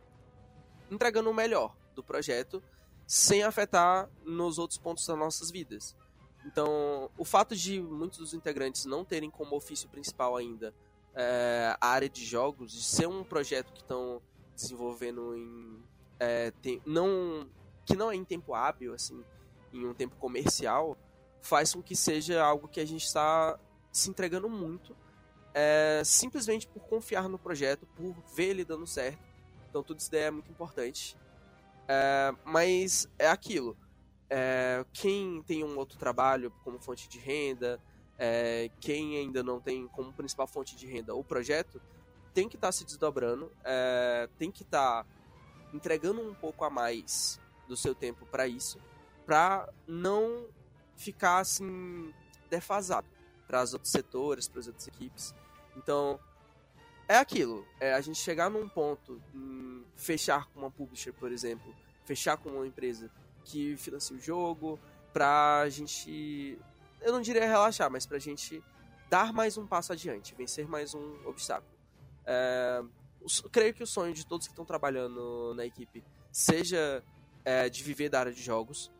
entregando o melhor do projeto sem afetar nos outros pontos das nossas vidas. Então, o fato de muitos dos integrantes não terem como ofício principal ainda é, a área de jogos, de ser um projeto que estão desenvolvendo em é, tem, não, que não é em tempo hábil, assim, em um tempo comercial, faz com que seja algo que a gente está se entregando muito, é, simplesmente por confiar no projeto, por ver ele dando certo. Então tudo isso daí é muito importante. É, mas é aquilo. É, quem tem um outro trabalho como fonte de renda, é, quem ainda não tem como principal fonte de renda o projeto, tem que estar tá se desdobrando, é, tem que estar tá entregando um pouco a mais do seu tempo para isso, para não ficar assim defasado para os outros setores, para as outras equipes. Então, é aquilo, é a gente chegar num ponto, fechar com uma publisher, por exemplo, fechar com uma empresa que financia o jogo, pra gente, eu não diria relaxar, mas pra gente dar mais um passo adiante, vencer mais um obstáculo. É, creio que o sonho de todos que estão trabalhando na equipe seja é, de viver da área de jogos.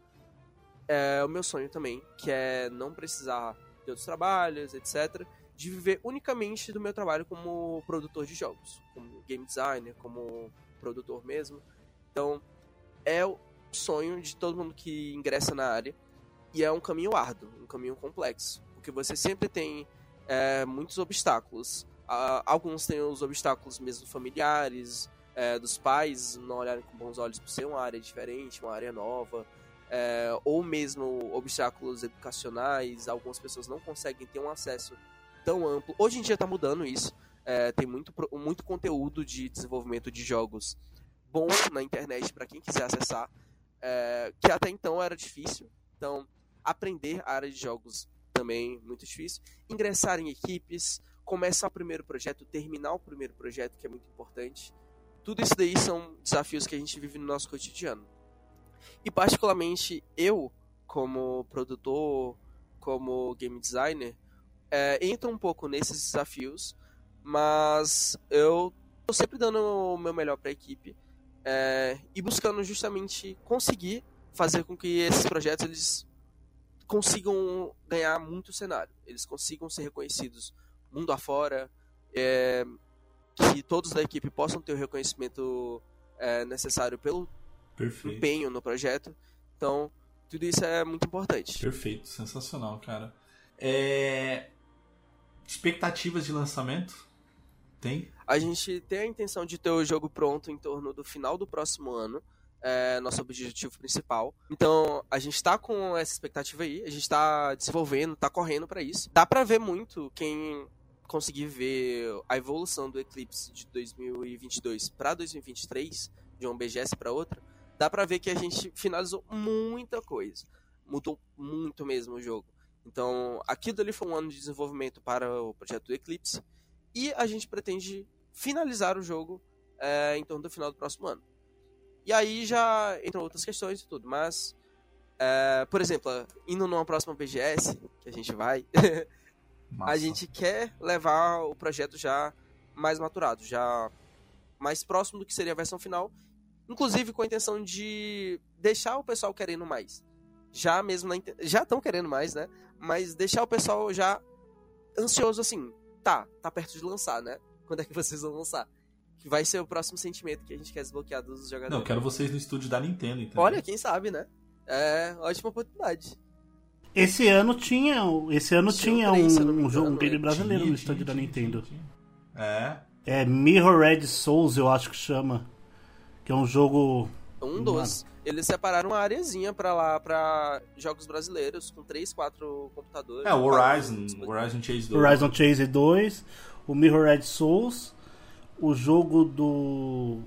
É o meu sonho também, que é não precisar de outros trabalhos, etc. De viver unicamente do meu trabalho como produtor de jogos, como game designer, como produtor mesmo. Então, é sonho de todo mundo que ingressa na área. E é um caminho árduo, um caminho complexo. Porque você sempre tem é, muitos obstáculos alguns têm os obstáculos mesmo familiares, é, dos pais não olharem com bons olhos por ser uma área diferente, uma área nova, é, ou mesmo obstáculos educacionais. Algumas pessoas não conseguem ter um acesso tão amplo. Hoje em dia está mudando isso. É, tem muito, muito conteúdo de desenvolvimento de jogos bom na internet para quem quiser acessar, é, que até então era difícil. Então, aprender a área de jogos também muito difícil. Ingressar em equipes, começar o primeiro projeto, terminar o primeiro projeto, que é muito importante. Tudo isso daí são desafios que a gente vive no nosso cotidiano. E particularmente eu, como produtor, como game designer, é, entra um pouco nesses desafios, mas eu tô sempre dando o meu melhor para a equipe é, e buscando justamente conseguir fazer com que esses projetos eles consigam ganhar muito cenário, eles consigam ser reconhecidos mundo afora, é, que todos da equipe possam ter o reconhecimento é, necessário pelo Perfeito. empenho no projeto. Então, tudo isso é muito importante. Perfeito, sensacional, cara. É... Expectativas de lançamento? Tem? A gente tem a intenção de ter o jogo pronto em torno do final do próximo ano. É nosso objetivo principal. Então, a gente tá com essa expectativa aí, a gente tá desenvolvendo, tá correndo para isso. Dá para ver muito quem conseguir ver a evolução do Eclipse de 2022 para 2023, de uma BGS para outra, dá para ver que a gente finalizou muita coisa. Mudou muito mesmo o jogo. Então, aquilo ali foi um ano de desenvolvimento para o projeto do Eclipse. E a gente pretende finalizar o jogo é, em torno do final do próximo ano. E aí já entram outras questões e tudo, mas. É, por exemplo, indo numa próxima BGS, que a gente vai, (laughs) a gente quer levar o projeto já mais maturado, já mais próximo do que seria a versão final, inclusive com a intenção de deixar o pessoal querendo mais. Já mesmo na, já estão querendo mais, né? Mas deixar o pessoal já ansioso assim, tá, tá perto de lançar, né? Quando é que vocês vão lançar? Que vai ser o próximo sentimento que a gente quer desbloquear dos jogadores. Não, eu quero vocês no estúdio da Nintendo, entendeu? Olha, quem sabe, né? É ótima oportunidade. Esse ano tinha, esse ano Tinha tinha um, um jogo um engano, game é. brasileiro Tinha, no stand tinha, da tinha, Nintendo. tinha, tinha. É. É Mirror Red Souls, eu acho que chama. Que é um jogo. Um dos. Eles separaram uma areazinha pra lá, pra jogos brasileiros, com 3, 4 computadores. É, o Horizon, Horizon Chase 2. Horizon Chase 2, o Mirror Red Souls, o jogo do.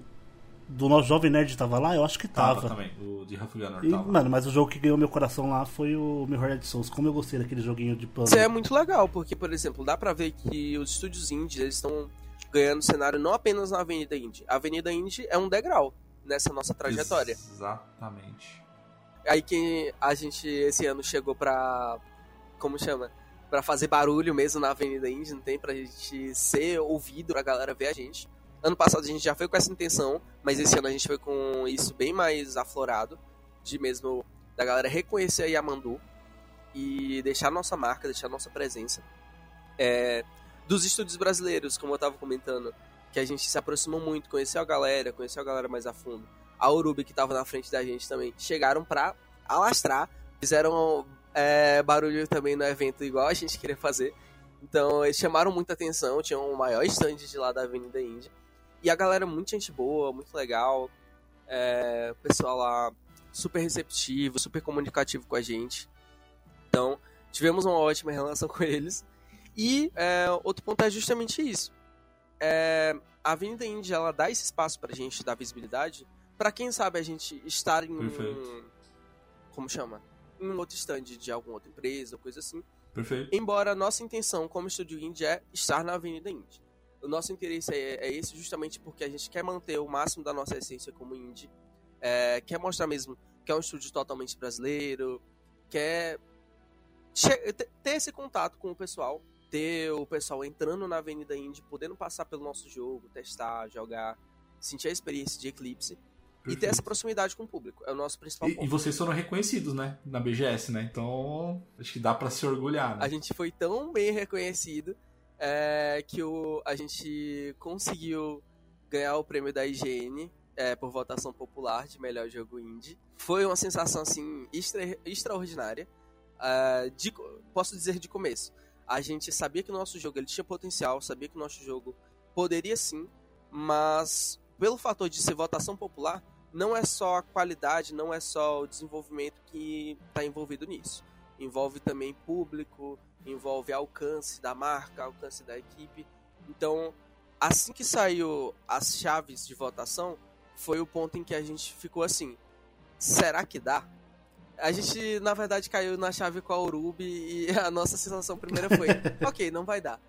Do nosso Jovem Nerd tava lá? Eu acho que Tava, tava. também, o de Huff Gunner E, tava. mano, mas o jogo que ganhou meu coração lá foi o Mirror Red Souls. Como eu gostei daquele joguinho de puzzle. Isso é muito legal, porque, por exemplo, dá pra ver que os estúdios indie eles estão ganhando cenário não apenas na Avenida Indie. A Avenida Indie é um degrau nessa nossa trajetória. Exatamente. Aí que a gente esse ano chegou pra. Como chama? Pra fazer barulho mesmo na Avenida Indie, não tem? Pra gente ser ouvido, pra galera ver a gente. Ano passado a gente já foi com essa intenção, mas esse ano a gente foi com isso bem mais aflorado. De mesmo da galera reconhecer a Yamandu e deixar nossa marca, deixar nossa presença. É, dos estúdios brasileiros, como eu tava comentando, que a gente se aproximou muito, conheceu a galera, conheceu a galera mais a fundo. A Urubi, que tava na frente da gente também, chegaram pra alastrar, fizeram é, barulho também no evento, igual a gente queria fazer. Então, eles chamaram muita atenção, tinham o maior stand de lá da Avenida Índia. E a galera, muito gente boa, muito legal. É, pessoal lá super receptivo, super comunicativo com a gente. Então, tivemos uma ótima relação (laughs) com eles. E é, outro ponto é justamente isso. É, a Avenida Índia, ela dá esse espaço pra gente dar visibilidade para quem sabe a gente estar em um, Perfeito. como chama? Em um outro stand de alguma outra empresa ou coisa assim. Perfeito. Embora a nossa intenção como estúdio indie é estar na Avenida Indie. O nosso interesse é, é esse justamente porque a gente quer manter o máximo da nossa essência como indie. É, quer mostrar mesmo que é um estúdio totalmente brasileiro. Quer ter esse contato com o pessoal. Ter o pessoal entrando na Avenida Indie, podendo passar pelo nosso jogo, testar, jogar, sentir a experiência de Eclipse. E ter Perfeito. essa proximidade com o público. É o nosso principal E, e ponto. vocês foram reconhecidos, né? Na BGS, né? Então, acho que dá pra se orgulhar, né? A gente foi tão bem reconhecido é, que o, a gente conseguiu ganhar o prêmio da IGN é, por votação popular de melhor jogo indie. Foi uma sensação assim extra- extraordinária. é, de posso dizer de começo. A gente sabia que o nosso jogo ele tinha potencial, sabia que o nosso jogo poderia sim, mas pelo fator de ser votação popular, não é só a qualidade, não é só o desenvolvimento que está envolvido nisso. Envolve também público, envolve alcance da marca, alcance da equipe. Então, assim que saiu as chaves de votação, foi o ponto em que a gente ficou assim: será que dá? A gente, na verdade, caiu na chave com a Urubi e (laughs) a nossa sensação primeira foi: (laughs) ok, não vai dar.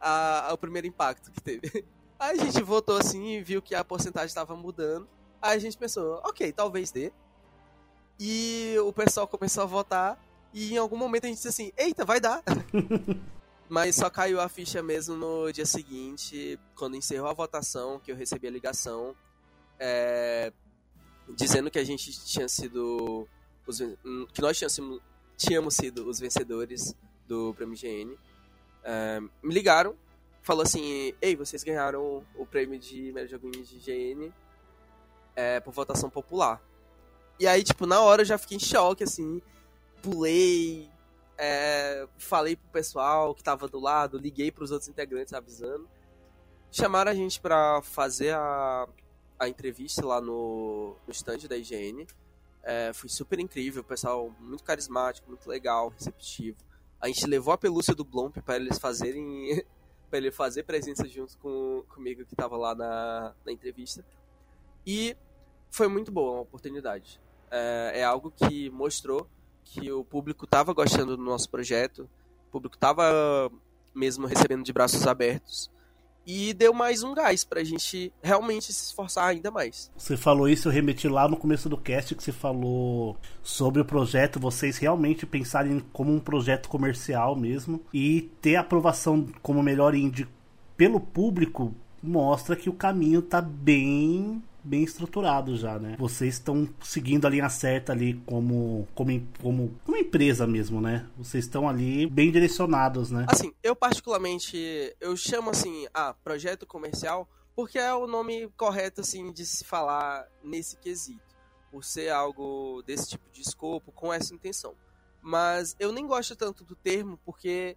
A- o primeiro impacto que teve. (laughs) Aí a gente votou assim e viu que a porcentagem estava mudando. Aí a gente pensou: ok, talvez dê. E o pessoal começou a votar E em algum momento a gente disse assim, eita, vai dar. Mas só caiu a ficha mesmo no dia seguinte, quando encerrou a votação, que eu recebi a ligação, é, dizendo que a gente tinha sido. Os, que nós tínhamos, tínhamos sido os vencedores do Prêmio GN. É, me ligaram, falou assim: Ei, vocês ganharam o prêmio de melhor jogo de GN é, por votação popular. E aí, tipo, na hora eu já fiquei em choque, assim, pulei, é, falei pro pessoal que tava do lado, liguei pros outros integrantes avisando. Chamaram a gente pra fazer a, a entrevista lá no, no stand da IGN. É, foi super incrível, o pessoal muito carismático, muito legal, receptivo. A gente levou a pelúcia do Blomp para eles fazerem. (laughs) para ele fazer presença junto com, comigo que tava lá na, na entrevista. E foi muito boa uma oportunidade. É, é algo que mostrou que o público estava gostando do nosso projeto, o público estava mesmo recebendo de braços abertos e deu mais um gás pra gente realmente se esforçar ainda mais. Você falou isso, eu remeti lá no começo do cast que você falou sobre o projeto, vocês realmente pensarem como um projeto comercial mesmo e ter aprovação como melhor indie pelo público mostra que o caminho tá bem bem estruturado já, né? Vocês estão seguindo a linha certa ali como, como, como empresa mesmo, né? Vocês estão ali bem direcionados, né? Assim, eu particularmente, eu chamo assim, ah, projeto comercial, porque é o nome correto, assim, de se falar nesse quesito. Por ser algo desse tipo de escopo, com essa intenção. Mas eu nem gosto tanto do termo, porque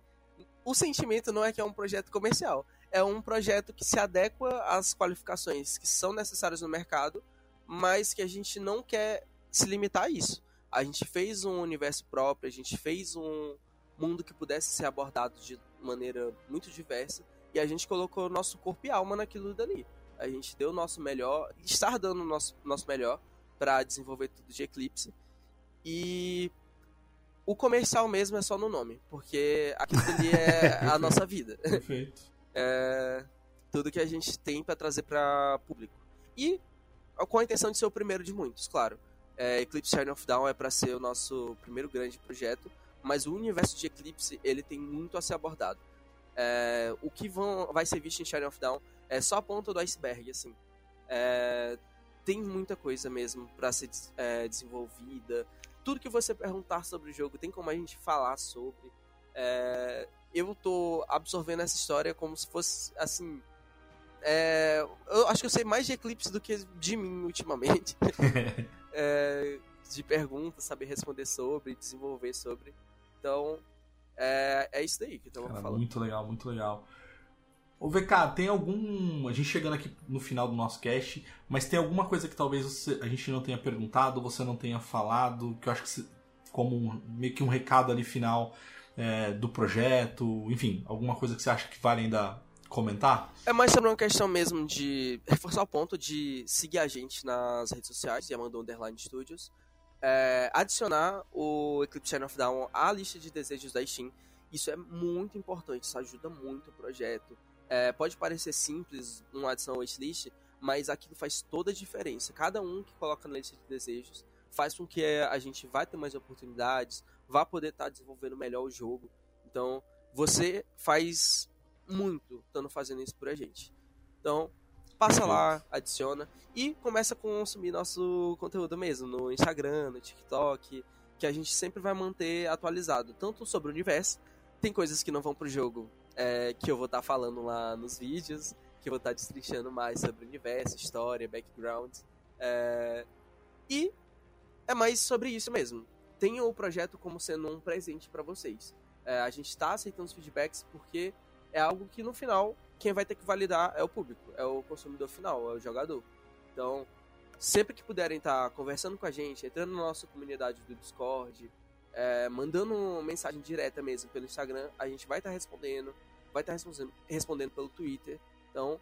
o sentimento não é que é um projeto comercial é um projeto que se adequa às qualificações que são necessárias no mercado, mas que a gente não quer se limitar a isso. A gente fez um universo próprio, a gente fez um mundo que pudesse ser abordado de maneira muito diversa e a gente colocou nosso corpo e alma naquilo dali. A gente deu o nosso melhor, estar dando o nosso, nosso melhor para desenvolver tudo de Eclipse. E o comercial mesmo é só no nome, porque aquilo ali é (laughs) a nossa vida. Perfeito é, tudo que a gente tem para trazer para público. E com a intenção de ser o primeiro de muitos, claro. É, Eclipse Shine of Down é para ser o nosso primeiro grande projeto, mas o universo de Eclipse ele tem muito a ser abordado. É, o que vão, vai ser visto em Shine of Down é só a ponta do iceberg, assim. É, tem muita coisa mesmo para ser é, desenvolvida. Tudo que você perguntar sobre o jogo tem como a gente falar sobre. É, eu tô absorvendo essa história como se fosse, assim. É, eu acho que eu sei mais de Eclipse do que de mim ultimamente. (laughs) é, de perguntas, saber responder sobre, desenvolver sobre. Então, é, é isso daí que estamos falando. Muito legal, muito legal. Ô VK, tem algum. A gente chegando aqui no final do nosso cast, mas tem alguma coisa que talvez você, a gente não tenha perguntado, você não tenha falado, que eu acho que como um, meio que um recado ali final é, do projeto, enfim, alguma coisa que você acha que vale ainda comentar? É mais sobre uma questão mesmo de reforçar o ponto de seguir a gente nas redes sociais, Yamando Underline Studios, é, adicionar o Eclipse Channel of Down à lista de desejos da Steam. Isso é muito importante, isso ajuda muito o projeto. É, pode parecer simples uma adição ao wishlist, mas aquilo faz toda a diferença. Cada um que coloca na lista de desejos faz com que a gente vai ter mais oportunidades, vá poder estar tá desenvolvendo melhor o jogo. Então, você faz muito estando fazendo isso por a gente. Então, passa lá, adiciona e começa a consumir nosso conteúdo mesmo no Instagram, no TikTok, que a gente sempre vai manter atualizado, tanto sobre o universo, tem coisas que não vão pro jogo, é, que eu vou estar tá falando lá nos vídeos, que eu vou estar tá destrinchando mais sobre o universo, história, background, é, e é mais sobre isso mesmo tenham o projeto como sendo um presente para vocês. É, a gente está aceitando os feedbacks porque é algo que no final quem vai ter que validar é o público, é o consumidor final, é o jogador. Então, sempre que puderem estar tá conversando com a gente, entrando na nossa comunidade do Discord, é, mandando uma mensagem direta mesmo pelo Instagram, a gente vai estar tá respondendo, vai estar tá respondendo, respondendo pelo Twitter. Então,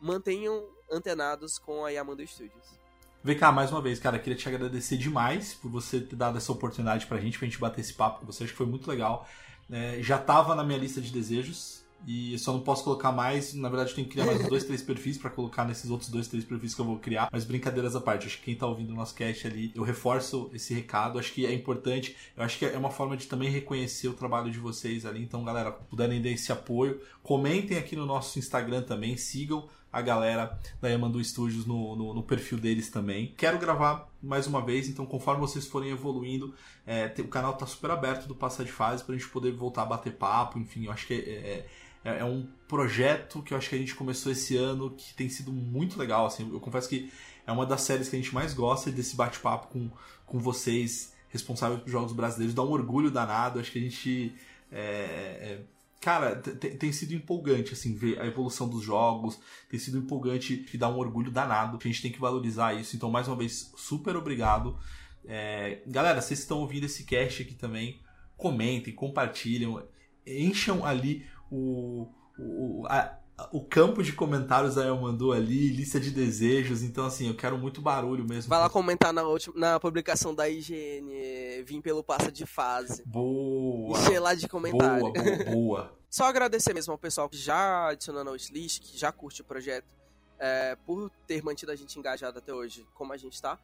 mantenham antenados com a Yamando Studios. Vem cá, mais uma vez, cara, queria te agradecer demais por você ter dado essa oportunidade pra gente, pra gente bater esse papo com você, acho que foi muito legal. É, já tava na minha lista de desejos, E eu só não posso colocar mais. Na verdade, eu tenho que criar mais (laughs) dois, três perfis para colocar nesses outros dois, três perfis que eu vou criar. Mas brincadeiras à parte, acho que quem tá ouvindo o nosso cast ali, eu reforço esse recado. Acho que é importante. Eu acho que é uma forma de também reconhecer o trabalho de vocês ali. Então, galera, puderem dar esse apoio, comentem aqui no nosso Instagram também, sigam a galera da Yamandu Studios no, no, no, perfil deles também. Quero gravar mais uma vez, então conforme vocês forem evoluindo, é, o canal tá super aberto do Passar de Fase pra gente poder voltar a bater papo, enfim, eu acho que é, é, é, um projeto que eu acho que a gente começou esse ano que tem sido muito legal, assim, eu confesso que é uma das séries que a gente mais gosta desse bate-papo com, com vocês responsáveis pelos jogos brasileiros, dá um orgulho danado, acho que a gente é, é cara, tem sido empolgante, assim, ver a evolução dos jogos, tem sido empolgante e dá um orgulho danado, a gente tem que valorizar isso. Então, mais uma vez, super obrigado. É, galera, vocês estão ouvindo esse cast aqui também, comentem, compartilhem, encham ali o, o, a, o campo de comentários aí eu mandou ali, lista de desejos, então assim, eu quero muito barulho mesmo. Vai lá comentar na, última, na publicação da IGN, vim pelo passa de fase. Boa! Encher lá de comentário. Boa, boa, boa. (laughs) Só agradecer mesmo ao pessoal que já adicionou na wishlist, que já curte o projeto, é, por ter mantido a gente engajado até hoje, como a gente tá.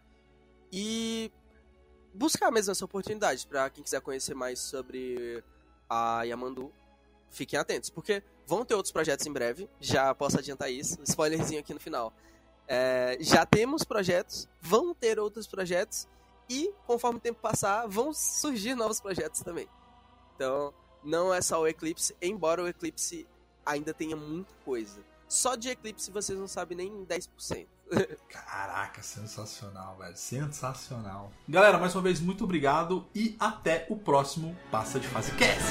E buscar mesmo essa oportunidade para quem quiser conhecer mais sobre a Yamandu, fiquem atentos, porque vão ter outros projetos em breve, já posso adiantar isso, spoilerzinho aqui no final. É, já temos projetos, vão ter outros projetos e conforme o tempo passar, vão surgir novos projetos também. Então, não é só o Eclipse, embora o Eclipse ainda tenha muita coisa. Só de Eclipse vocês não sabem nem 10%. (laughs) Caraca, sensacional, velho. Sensacional. Galera, mais uma vez, muito obrigado e até o próximo Passa de Fase Cast.